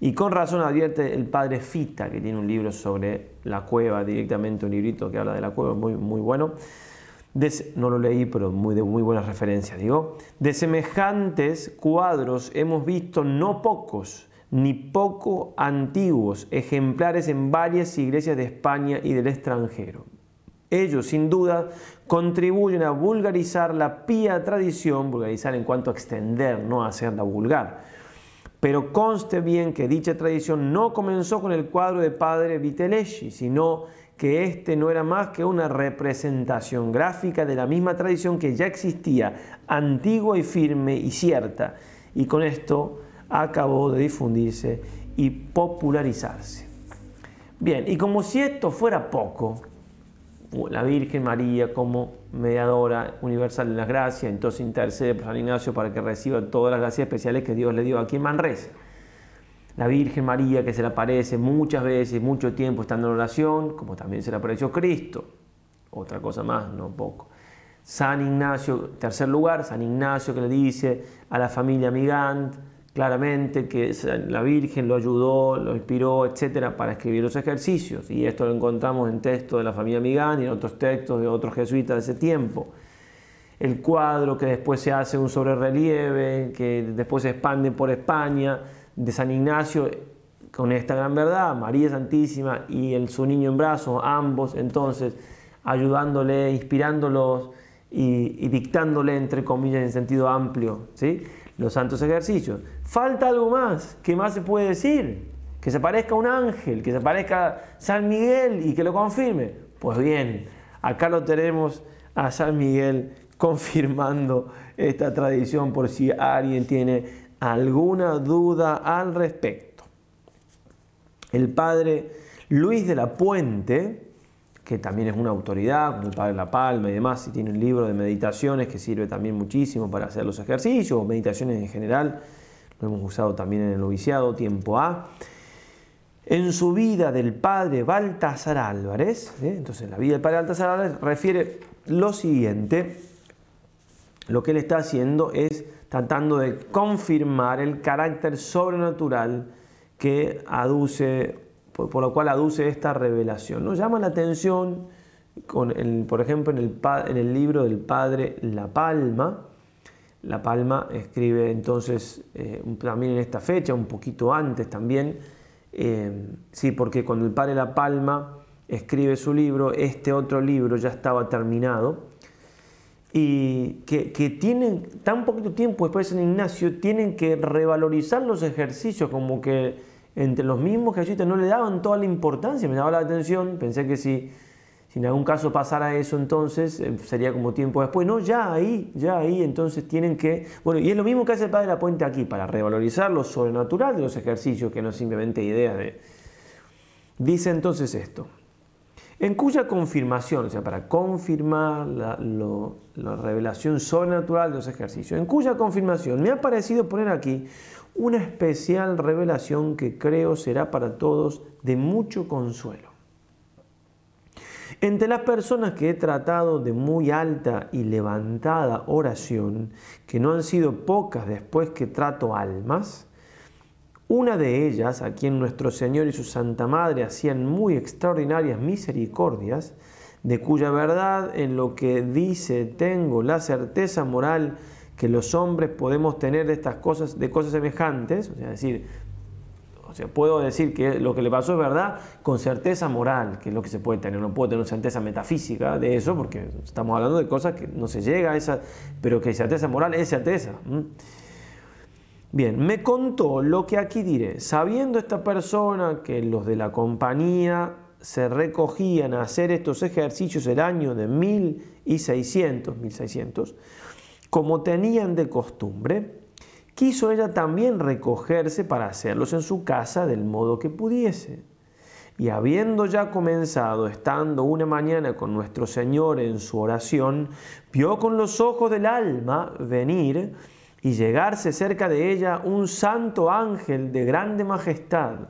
Y con razón advierte el padre Fita, que tiene un libro sobre la cueva, directamente un librito que habla de la cueva, muy, muy bueno. no lo leí, pero muy, de muy buena referencia, digo. De semejantes cuadros hemos visto no pocos ni poco antiguos, ejemplares en varias iglesias de España y del extranjero. Ellos, sin duda, contribuyen a vulgarizar la pía tradición, vulgarizar en cuanto a extender, no hacerla vulgar. Pero conste bien que dicha tradición no comenzó con el cuadro de padre Vitelleschi, sino que este no era más que una representación gráfica de la misma tradición que ya existía, antigua y firme y cierta. Y con esto acabó de difundirse y popularizarse. Bien, y como si esto fuera poco, la Virgen María como mediadora universal de las gracias, entonces intercede por San Ignacio para que reciba todas las gracias especiales que Dios le dio aquí en Manresa. La Virgen María que se le aparece muchas veces, mucho tiempo estando en oración, como también se le apareció Cristo. Otra cosa más, no poco. San Ignacio, tercer lugar, San Ignacio que le dice a la familia Migant, claramente que la Virgen lo ayudó, lo inspiró, etcétera, para escribir los ejercicios. Y esto lo encontramos en textos de la familia Migán y en otros textos de otros jesuitas de ese tiempo. El cuadro que después se hace un sobrerelieve, que después se expande por España, de San Ignacio, con esta gran verdad, María Santísima y el, su niño en brazos, ambos entonces ayudándole, inspirándolos y, y dictándole, entre comillas, en sentido amplio, ¿sí? los santos ejercicios. Falta algo más. ¿Qué más se puede decir? Que se parezca un ángel, que se parezca San Miguel y que lo confirme. Pues bien, acá lo tenemos a San Miguel confirmando esta tradición por si alguien tiene alguna duda al respecto. El padre Luis de la Puente, que también es una autoridad, como el padre La Palma y demás, y tiene un libro de meditaciones que sirve también muchísimo para hacer los ejercicios, meditaciones en general, lo hemos usado también en el noviciado, tiempo A. En su vida del padre Baltasar Álvarez, ¿eh? entonces la vida del padre Baltasar Álvarez refiere lo siguiente, lo que él está haciendo es tratando de confirmar el carácter sobrenatural que aduce, por, lo cual aduce esta revelación. Nos llama la atención, por ejemplo, en el libro del padre La Palma, la Palma escribe entonces eh, también en esta fecha, un poquito antes también, eh, sí, porque cuando el padre La Palma escribe su libro, este otro libro ya estaba terminado y que, tienen tan poquito tiempo después de San Ignacio, tienen que revalorizar los ejercicios, como que entre los mismos jesuitas no le daban toda la importancia, me llamaba la atención, pensé que si si en algún caso pasara eso, entonces eh, sería como tiempo después. No, ya ahí, ya ahí, entonces tienen que. Bueno, y es lo mismo que hace el Padre de la Puente aquí, para revalorizar lo sobrenatural de los ejercicios, que no simplemente ideas de. Dice entonces esto. En cuya confirmación, o sea, para confirmar la revelación sobrenatural de los ejercicios, en cuya confirmación me ha parecido poner aquí una especial revelación que creo será para todos de mucho consuelo. Entre las personas que he tratado de muy alta y levantada oración, que no han sido pocas después que trato almas, una de ellas, a quien nuestro Señor y su Santa Madre hacían muy extraordinarias misericordias, de cuya verdad en lo que dice tengo la certeza moral que los hombres podemos tener de estas cosas, de cosas semejantes, o sea, decir, puedo decir que lo que le pasó es verdad con certeza moral, que es lo que se puede tener. No puedo tener certeza metafísica de eso, porque estamos hablando de cosas que no se llega a esa, pero que certeza moral es certeza. Bien, me contó lo que aquí diré. Sabiendo esta persona que los de la compañía se recogían a hacer estos ejercicios el año de 1600, 1600, como tenían de costumbre, quiso ella también recogerse para hacerlos en su casa del modo que pudiese. Y habiendo ya comenzado, estando una mañana con nuestro Señor en su oración, vio con los ojos del alma venir y llegarse cerca de ella un santo ángel de grande majestad.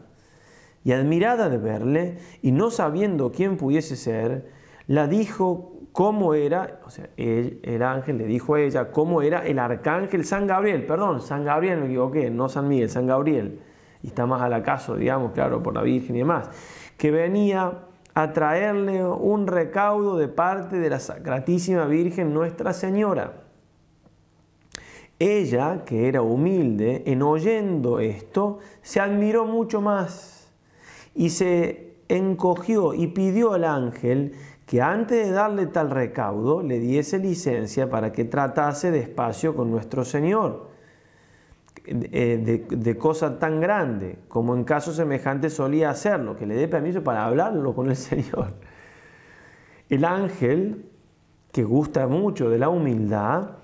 Y admirada de verle, y no sabiendo quién pudiese ser, la dijo cómo era, o sea, el, ángel le dijo a ella cómo era el arcángel San Gabriel, perdón, San Gabriel, me equivoqué, no San Miguel, San Gabriel, y está más al acaso, digamos, claro, por la Virgen y demás, que venía a traerle un recaudo de parte de la Sacratísima Virgen Nuestra Señora. Ella, que era humilde, en oyendo esto, se admiró mucho más y se encogió y pidió al ángel que antes de darle tal recaudo le diese licencia para que tratase despacio con nuestro Señor eh, de, cosa tan grande como en caso semejante solía hacerlo, que le dé permiso para hablarlo con el Señor. El ángel, que gusta mucho de la humildad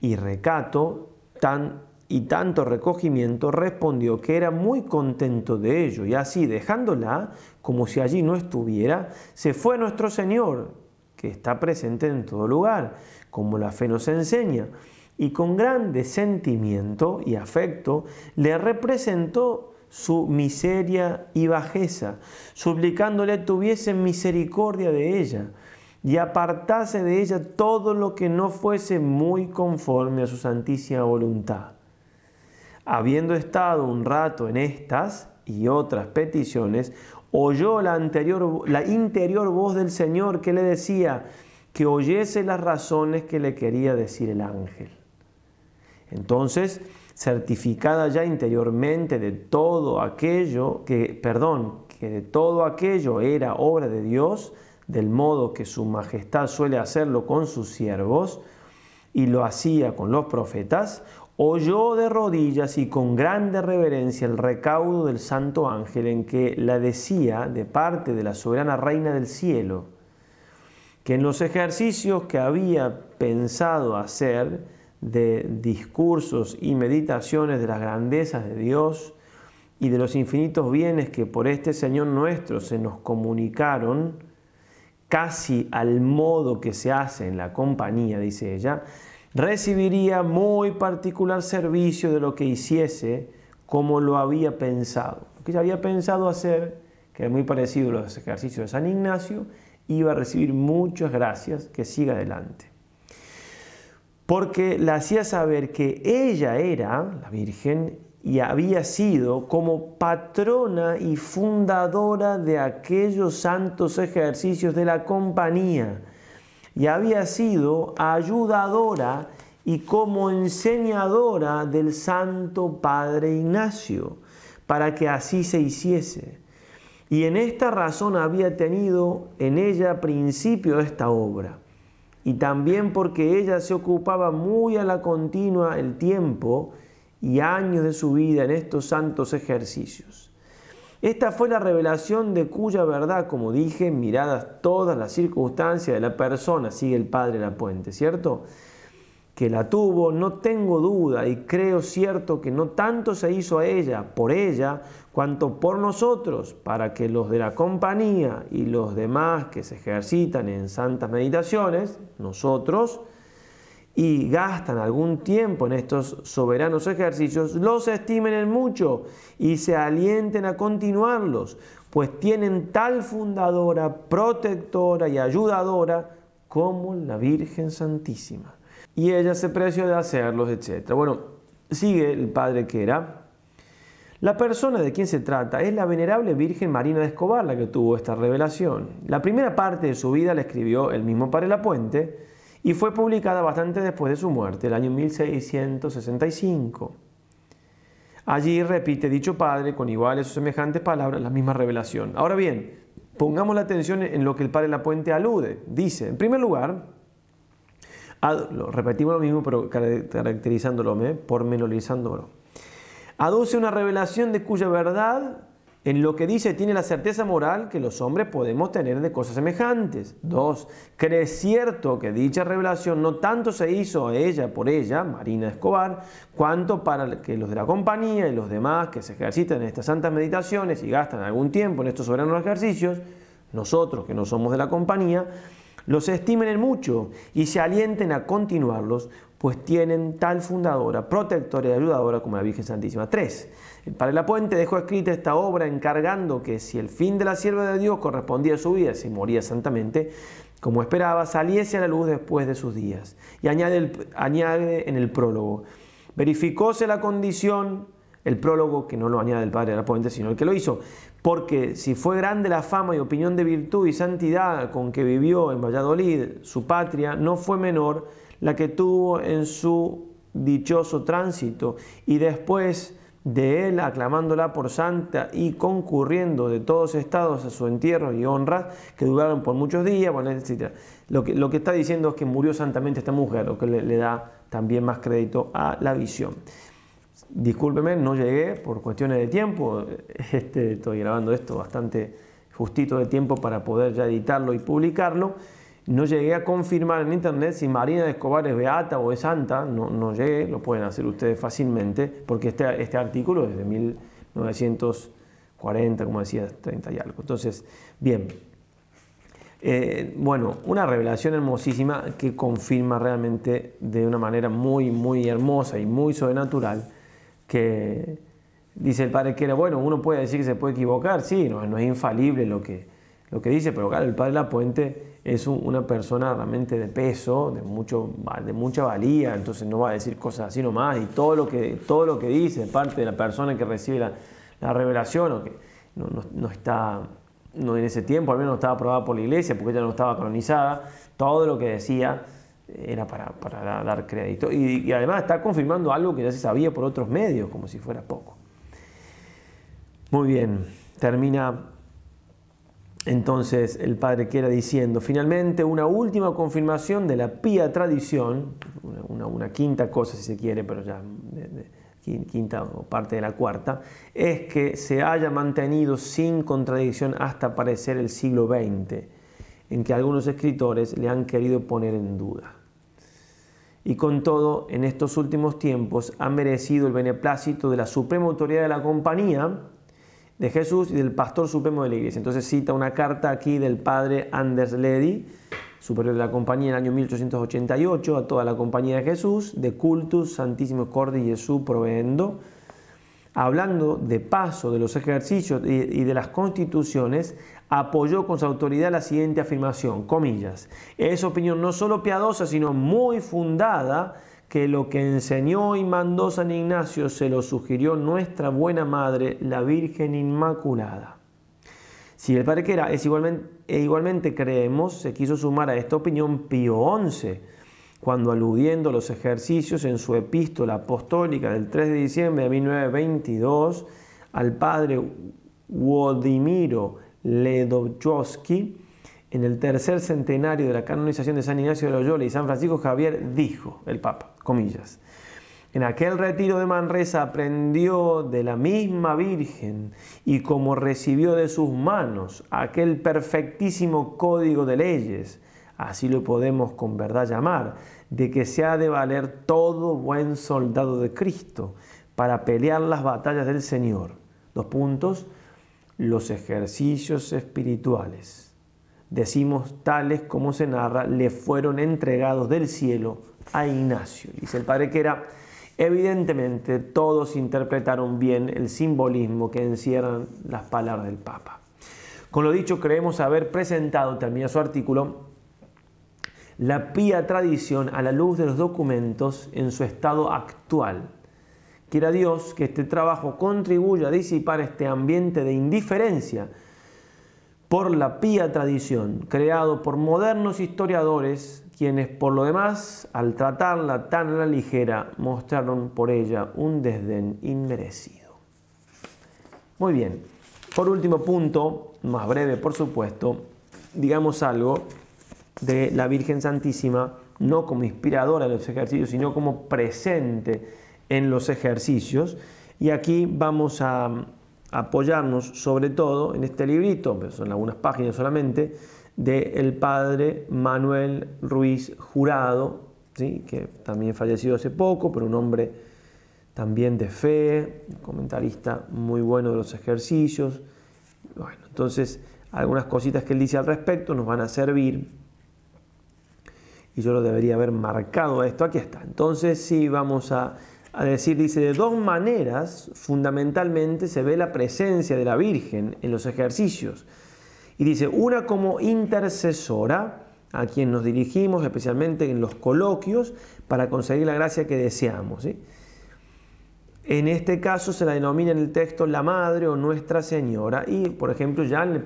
y recato, tan y tanto recogimiento, respondió que era muy contento de ello, y así dejándola, como si allí no estuviera, se fue nuestro Señor, que está presente en todo lugar, como la fe nos enseña, y con grande sentimiento y afecto le representó su miseria y bajeza, suplicándole tuviese misericordia de ella y apartase de ella todo lo que no fuese muy conforme a su santísima voluntad habiendo estado un rato en estas y otras peticiones, oyó la, anterior, la interior voz del Señor que le decía que oyese las razones que le quería decir el ángel. Entonces, certificada ya interiormente de todo aquello que, perdón, que de todo aquello era obra de Dios, del modo que su majestad suele hacerlo con sus siervos, y lo hacía con los profetas, oyó de rodillas y con grande reverencia el recaudo del santo ángel en que la decía de parte de la soberana reina del cielo, que en los ejercicios que había pensado hacer de discursos y meditaciones de las grandezas de Dios y de los infinitos bienes que por este Señor nuestro se nos comunicaron, casi al modo que se hace en la compañía, dice ella, recibiría muy particular servicio de lo que hiciese como lo había pensado. Lo que ella había pensado hacer, que era muy parecido a los ejercicios de San Ignacio, iba a recibir muchas gracias, que siga adelante. Porque le hacía saber que ella era, la Virgen, y había sido como patrona y fundadora de aquellos santos ejercicios de la compañía, y había sido ayudadora y como enseñadora del Santo Padre Ignacio, para que así se hiciese. Y en esta razón había tenido en ella principio esta obra. Y también porque ella se ocupaba muy a la continua el tiempo y años de su vida en estos santos ejercicios. Esta fue la revelación de cuya verdad, como dije, miradas todas las circunstancias de la persona, sigue el Padre la Puente, ¿cierto? Que la tuvo, no tengo duda y creo cierto que no tanto se hizo a ella, por ella, cuanto por nosotros, para que los de la compañía y los demás que se ejercitan en santas meditaciones, nosotros, y gastan algún tiempo en estos soberanos ejercicios, los estimen en mucho y se alienten a continuarlos, pues tienen tal fundadora, protectora y ayudadora como la Virgen Santísima. Y ella se preció de hacerlos, etc. Bueno, sigue el padre que era. La persona de quien se trata es la venerable Virgen Marina de Escobar, la que tuvo esta revelación. La primera parte de su vida la escribió el mismo Padre La Puente, y fue publicada bastante después de su muerte, el año 1665. Allí repite dicho padre con iguales o semejantes palabras la misma revelación. Ahora bien, pongamos la atención en lo que el padre La Puente alude. Dice, en primer lugar, repetimos lo mismo pero caracterizándolo, ¿eh? pormenorizándolo. Aduce una revelación de cuya verdad en lo que dice tiene la certeza moral que los hombres podemos tener de cosas semejantes. Dos, cree cierto que dicha revelación no tanto se hizo a ella por ella, Marina Escobar, cuanto para que los de la compañía y los demás que se ejercitan en estas santas meditaciones y gastan algún tiempo en estos soberanos ejercicios, nosotros que no somos de la compañía, los estimen en mucho y se alienten a continuarlos, pues tienen tal fundadora, protectora y ayudadora como la Virgen Santísima. 3. El Padre La Puente dejó escrita esta obra encargando que si el fin de la sierva de Dios correspondía a su vida, si moría santamente, como esperaba, saliese a la luz después de sus días. Y añade, añade en el prólogo, verificóse la condición, el prólogo que no lo añade el Padre La Puente, sino el que lo hizo, porque si fue grande la fama y opinión de virtud y santidad con que vivió en Valladolid, su patria, no fue menor la que tuvo en su dichoso tránsito y después de él aclamándola por santa y concurriendo de todos estados a su entierro y honras que duraron por muchos días, bueno, etc. Lo que, lo que está diciendo es que murió santamente esta mujer, lo que le, da también más crédito a la visión. Discúlpeme, no llegué por cuestiones de tiempo, este, estoy grabando esto bastante justito de tiempo para poder ya editarlo y publicarlo. No llegué a confirmar en internet si Marina de Escobar es beata o es santa, no, no llegué, lo pueden hacer ustedes fácilmente, porque este, este artículo es de 1940, como decía, 30 y algo. Entonces, bien, eh, bueno, una revelación hermosísima que confirma realmente de una manera muy, muy hermosa y muy sobrenatural que dice el padre que era, bueno, uno puede decir que se puede equivocar, sí, no, no es infalible lo que, lo que dice, pero claro, el padre La Puente es una persona realmente de peso, de, mucho, de mucha valía, entonces no va a decir cosas así nomás, y todo lo que, todo lo que dice, parte de la persona que recibe la, revelación, o que no, está, no en ese tiempo al menos no estaba aprobada por la iglesia, porque ella no estaba canonizada, todo lo que decía era para, dar crédito. Y, y además está confirmando algo que ya se sabía por otros medios, como si fuera poco. Muy bien, termina entonces el padre queda diciendo, finalmente una última confirmación de la pía tradición, una, quinta cosa si se quiere, pero ya quinta o parte de la cuarta, es que se haya mantenido sin contradicción hasta aparecer el siglo XX, en que algunos escritores le han querido poner en duda. y con todo, en estos últimos tiempos ha merecido el beneplácito de la suprema autoridad de la compañía de Jesús y del pastor supremo de la iglesia. Entonces cita una carta aquí del padre Anders Ledy, superior de la compañía en el año 1888, a toda la compañía de Jesús, de cultus santísimo cordi Jesús proveendo, hablando de paso de los ejercicios y de las constituciones, apoyó con su autoridad la siguiente afirmación, comillas, es opinión no solo piadosa, sino muy fundada, que lo que enseñó y mandó San Ignacio se lo sugirió nuestra buena madre, la Virgen Inmaculada. Si el padre que era es igualmente, e igualmente creemos, se quiso sumar a esta opinión Pío XI, cuando aludiendo a los ejercicios en su epístola apostólica del 3 de diciembre de 1922 al padre Wodimiro Ledovchowski, en el tercer centenario de la canonización de San Ignacio de Loyola y San Francisco Javier, dijo el Papa, comillas, en aquel retiro de Manresa aprendió de la misma Virgen y como recibió de sus manos aquel perfectísimo código de leyes, así lo podemos con verdad llamar, de que se ha de valer todo buen soldado de Cristo para pelear las batallas del Señor. Dos puntos, los ejercicios espirituales. Decimos tales como se narra, le fueron entregados del cielo a Ignacio. Dice el padre que era, evidentemente todos interpretaron bien el simbolismo que encierran las palabras del Papa. Con lo dicho, creemos haber presentado, termina su artículo, la pía tradición a la luz de los documentos en su estado actual Quiera Dios que este trabajo contribuya a disipar este ambiente de indiferencia por la pía tradición, creado por modernos historiadores, quienes por lo demás, al tratarla tan a la ligera, mostraron por ella un desdén inmerecido. Muy bien, por último punto, más breve por supuesto, digamos algo de la Virgen Santísima, no como inspiradora de los ejercicios, sino como presente en los ejercicios. Y aquí vamos a apoyarnos sobre todo en este librito, pero son algunas páginas solamente, del el padre Manuel Ruiz Jurado, ¿sí? que también falleció hace poco, pero un hombre también de fe, un comentarista muy bueno de los ejercicios. Bueno, entonces algunas cositas que él dice al respecto nos van a servir y yo lo debería haber marcado esto. Aquí está. Entonces sí, vamos a a decir, dice, de dos maneras fundamentalmente se ve la presencia de la Virgen en los ejercicios. Y dice, una como intercesora, a quien nos dirigimos especialmente en los coloquios para conseguir la gracia que deseamos. En este caso se la denomina en el texto la Madre o Nuestra Señora y, por ejemplo, ya en,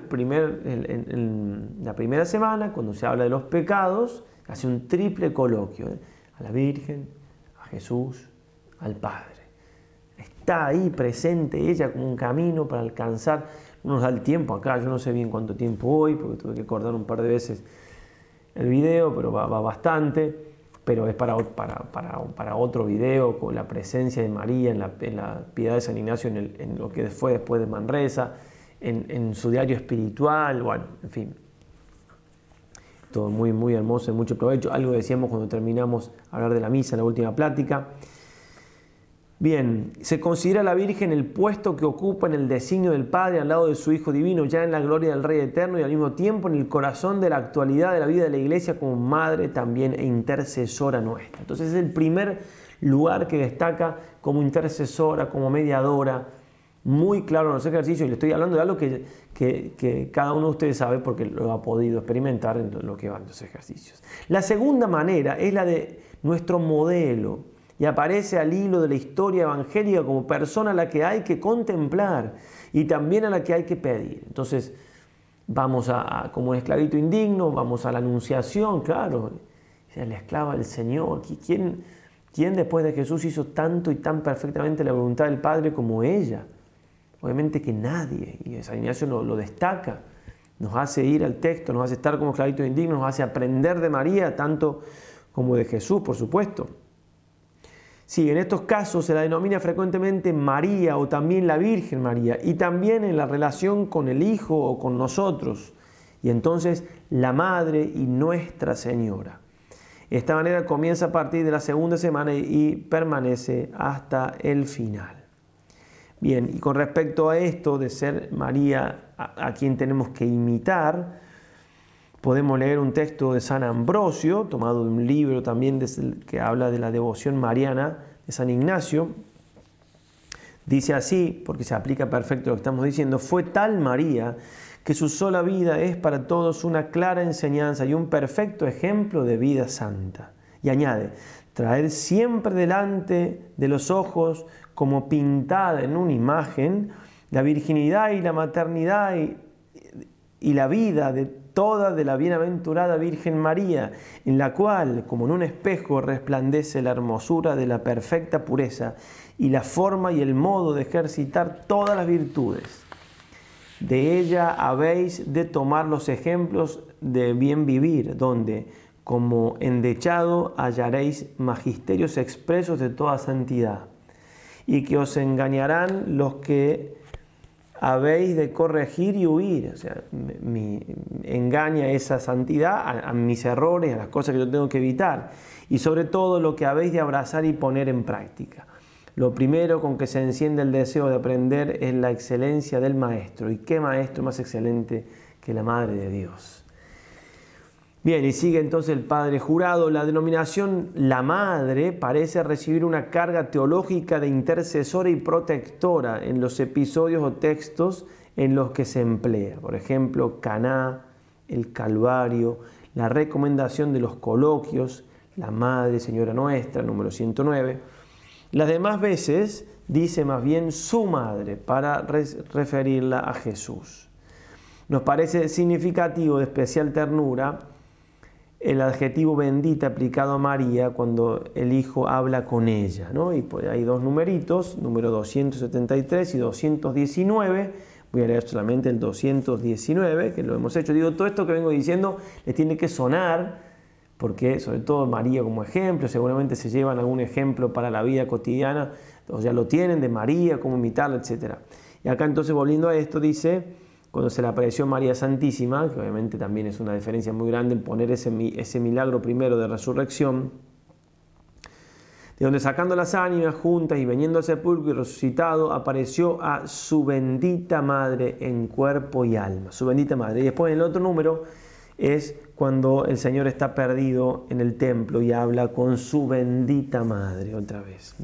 la primera semana, cuando se habla de los pecados, hace un triple coloquio ¿eh? a la Virgen, a Jesús al Padre. Está ahí presente ella como un camino para alcanzar. No nos da el tiempo acá, yo no sé bien cuánto tiempo hoy, porque tuve que acordar un par de veces el video, pero va, bastante. Pero es para, para, para, otro video con la presencia de María en la, piedad de San Ignacio, en, lo que fue después de Manresa, en, en su diario espiritual, bueno, en fin, todo muy, muy hermoso y mucho provecho. Algo decíamos cuando terminamos hablar de la misa en la última plática. Bien, se considera la Virgen el puesto que ocupa en el designio del Padre al lado de su Hijo Divino, ya en la gloria del Rey Eterno y al mismo tiempo en el corazón de la actualidad de la vida de la Iglesia como madre también e intercesora nuestra. Entonces es el primer lugar que destaca como intercesora, como mediadora, muy claro en los ejercicios, y le estoy hablando de algo que, que, cada uno de ustedes sabe porque lo ha podido experimentar en lo que van los ejercicios. La segunda manera es la de nuestro modelo y aparece al hilo de la historia evangélica como persona a la que hay que contemplar y también a la que hay que pedir. Entonces, vamos a, como un esclavito indigno, vamos a la anunciación, claro, la esclava del Señor. ¿Quién, ¿Quién después de Jesús hizo tanto y tan perfectamente la voluntad del Padre como ella? Obviamente que nadie, y San Ignacio lo, lo destaca, nos hace ir al texto, nos hace estar como esclavito indigno, nos hace aprender de María, tanto como de Jesús, por supuesto. Sí, en estos casos se la denomina frecuentemente María o también la Virgen María y también en la relación con el Hijo o con nosotros. Y entonces la Madre y Nuestra Señora. esta manera comienza a partir de la segunda semana y permanece hasta el final. Bien, y con respecto a esto de ser María a, quien tenemos que imitar, podemos leer un texto de San Ambrosio, tomado de un libro también que habla de la devoción mariana de San Ignacio. Dice así, porque se aplica perfecto lo que estamos diciendo, fue tal María que su sola vida es para todos una clara enseñanza y un perfecto ejemplo de vida santa. Y añade, traer siempre delante de los ojos como pintada en una imagen, la virginidad y la maternidad y, la vida de toda de la bienaventurada Virgen María, en la cual, como en un espejo, resplandece la hermosura de la perfecta pureza y la forma y el modo de ejercitar todas las virtudes. De ella habéis de tomar los ejemplos de bien vivir, donde, como endechado, hallaréis magisterios expresos de toda santidad y que os engañarán los que habéis de corregir y huir. O sea, me, engaña esa santidad a, mis errores, a las cosas que yo tengo que evitar. Y sobre todo lo que habéis de abrazar y poner en práctica. Lo primero con que se enciende el deseo de aprender es la excelencia del maestro. ¿Y qué maestro más excelente que la Madre de Dios? Bien, y sigue entonces el Padre Jurado. La denominación la Madre parece recibir una carga teológica de intercesora y protectora en los episodios o textos en los que se emplea. Por ejemplo, Caná, el Calvario, la recomendación de los coloquios, la Madre Señora Nuestra, número 109. Las demás veces dice más bien su madre para referirla a Jesús. Nos parece significativo de especial ternura el adjetivo bendita aplicado a María cuando el Hijo habla con ella. ¿no? Y pues hay dos numeritos, número 273 y 219. Voy a leer solamente el 219, que lo hemos hecho. Digo, todo esto que vengo diciendo les tiene que sonar, porque sobre todo María como ejemplo, seguramente se llevan algún ejemplo para la vida cotidiana, o ya lo tienen de María, cómo imitarla, etc. Y acá entonces volviendo a esto dice, cuando se le apareció María Santísima, que obviamente también es una diferencia muy grande en poner ese, milagro primero de resurrección, de donde sacando las ánimas juntas y veniendo al sepulcro y resucitado, apareció a su bendita madre en cuerpo y alma, su bendita madre. Y después en el otro número es cuando el Señor está perdido en el templo y habla con su bendita madre otra vez.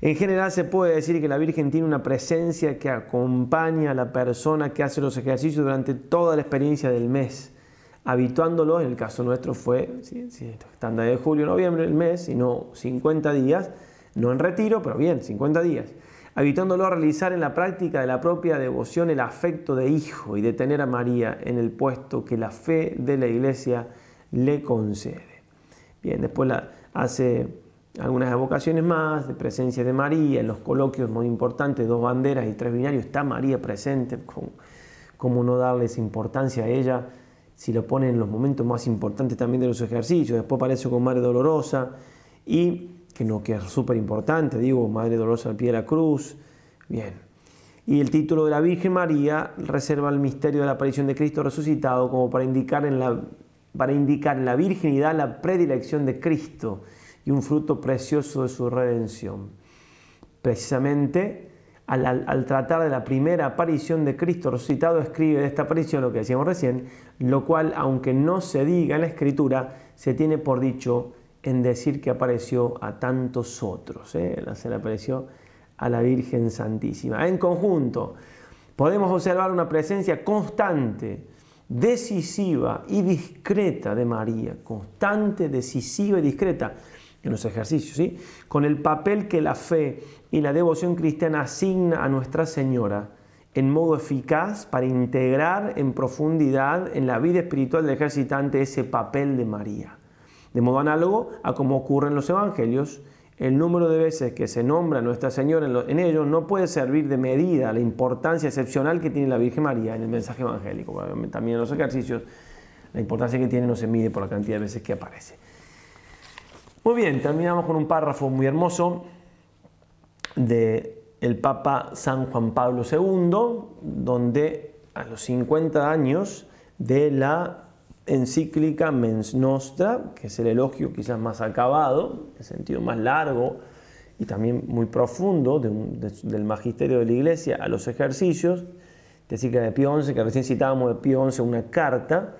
En general se puede decir que la Virgen tiene una presencia que acompaña a la persona que hace los ejercicios durante toda la experiencia del mes, habituándolo, en el caso nuestro fue, sí, de julio, noviembre, el mes, sino 50 días, no en retiro, pero bien, 50 días, habituándolo a realizar en la práctica de la propia devoción el afecto de hijo y de tener a María en el puesto que la fe de la iglesia le concede. Bien, después la hace algunas evocaciones más de presencia de María, en los coloquios muy importantes, dos banderas y tres binarios, está María presente, ¿cómo no darles importancia a ella? Si lo ponen en los momentos más importantes también de los ejercicios, después aparece con Madre Dolorosa, y que no que es súper importante, digo, Madre Dolorosa al pie de la cruz, bien. Y el título de la Virgen María reserva el misterio de la aparición de Cristo resucitado como para indicar en la, para indicar en la virginidad la predilección de Cristo y un fruto precioso de su redención. Precisamente al, tratar de la primera aparición de Cristo resucitado, escribe de esta aparición lo que decíamos recién, lo cual, aunque no se diga en la Escritura, se tiene por dicho en decir que apareció a tantos otros. ¿eh? Se le apareció a la Virgen Santísima. En conjunto, podemos observar una presencia constante, decisiva y discreta de María, constante, decisiva y discreta en los ejercicios, ¿sí? con el papel que la fe y la devoción cristiana asigna a Nuestra Señora en modo eficaz para integrar en profundidad en la vida espiritual del ejercitante ese papel de María. De modo análogo a como ocurre en los evangelios, el número de veces que se nombra a Nuestra Señora en ellos no puede servir de medida a la importancia excepcional que tiene la Virgen María en el mensaje evangélico. También en los ejercicios, la importancia que tiene no se mide por la cantidad de veces que aparece. Muy bien, terminamos con un párrafo muy hermoso de el Papa San Juan Pablo II, donde a los 50 años de la encíclica Mens Nostra, que es el elogio quizás más acabado, en sentido más largo y también muy profundo del magisterio de la Iglesia a los ejercicios, de encíclica de Pío XI, que recién citábamos de Pío XI una carta,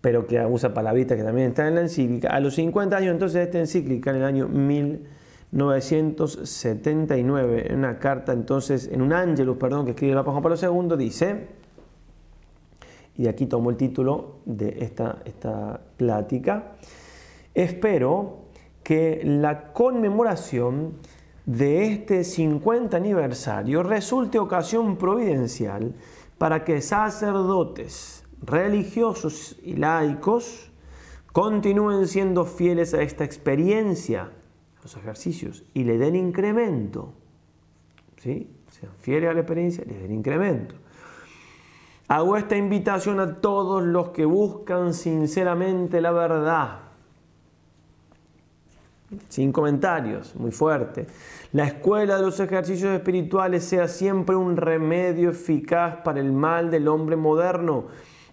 pero que usa palabritas que también están en la encíclica. A los 50 años entonces esta encíclica, en el año 1979, en una carta entonces, en un ángelus, perdón, que escribe el Papa Juan Pablo II, dice, y aquí tomo el título de esta, esta plática, espero que la conmemoración de este 50 aniversario resulte ocasión providencial para que sacerdotes, religiosos y laicos continúen siendo fieles a esta experiencia, los ejercicios, y le den incremento. ¿sí? Sean fieles a la experiencia, le den incremento. Hago esta invitación a todos los que buscan sinceramente la verdad. Sin comentarios, muy fuerte. La escuela de los ejercicios espirituales sea siempre un remedio eficaz para el mal del hombre moderno,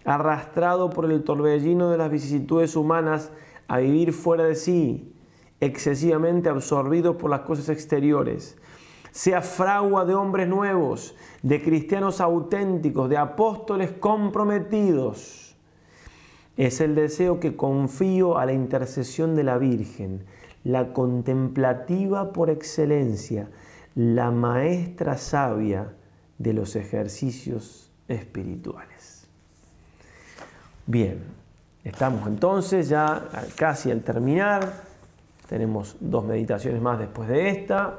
arrastrado por el torbellino de las vicisitudes humanas a vivir fuera de sí, excesivamente absorbido por las cosas exteriores sea fragua de hombres nuevos, de cristianos auténticos, de apóstoles comprometidos. Es el deseo que confío a la intercesión de la Virgen, la contemplativa por excelencia, la maestra sabia de los ejercicios espirituales. Bien, estamos entonces ya casi al terminar. Tenemos dos meditaciones más después de esta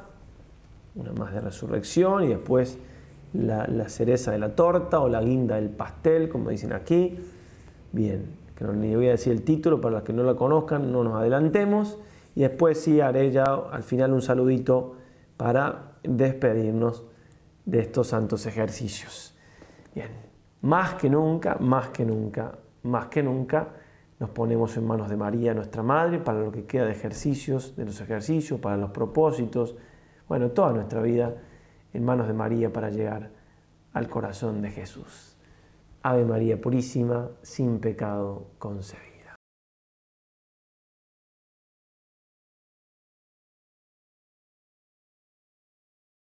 una más de resurrección y después la, cereza de la torta o la guinda del pastel, como dicen aquí. Bien, que no ni voy a decir el título para los que no la conozcan, no nos adelantemos. Y después sí haré ya al final un saludito para despedirnos de estos santos ejercicios. Bien, más que nunca, más que nunca, más que nunca, nos ponemos en manos de María, nuestra Madre, para lo que queda de ejercicios, de los ejercicios, para los propósitos, bueno, toda nuestra vida en manos de María para llegar al corazón de Jesús. Ave María Purísima, sin pecado concebida.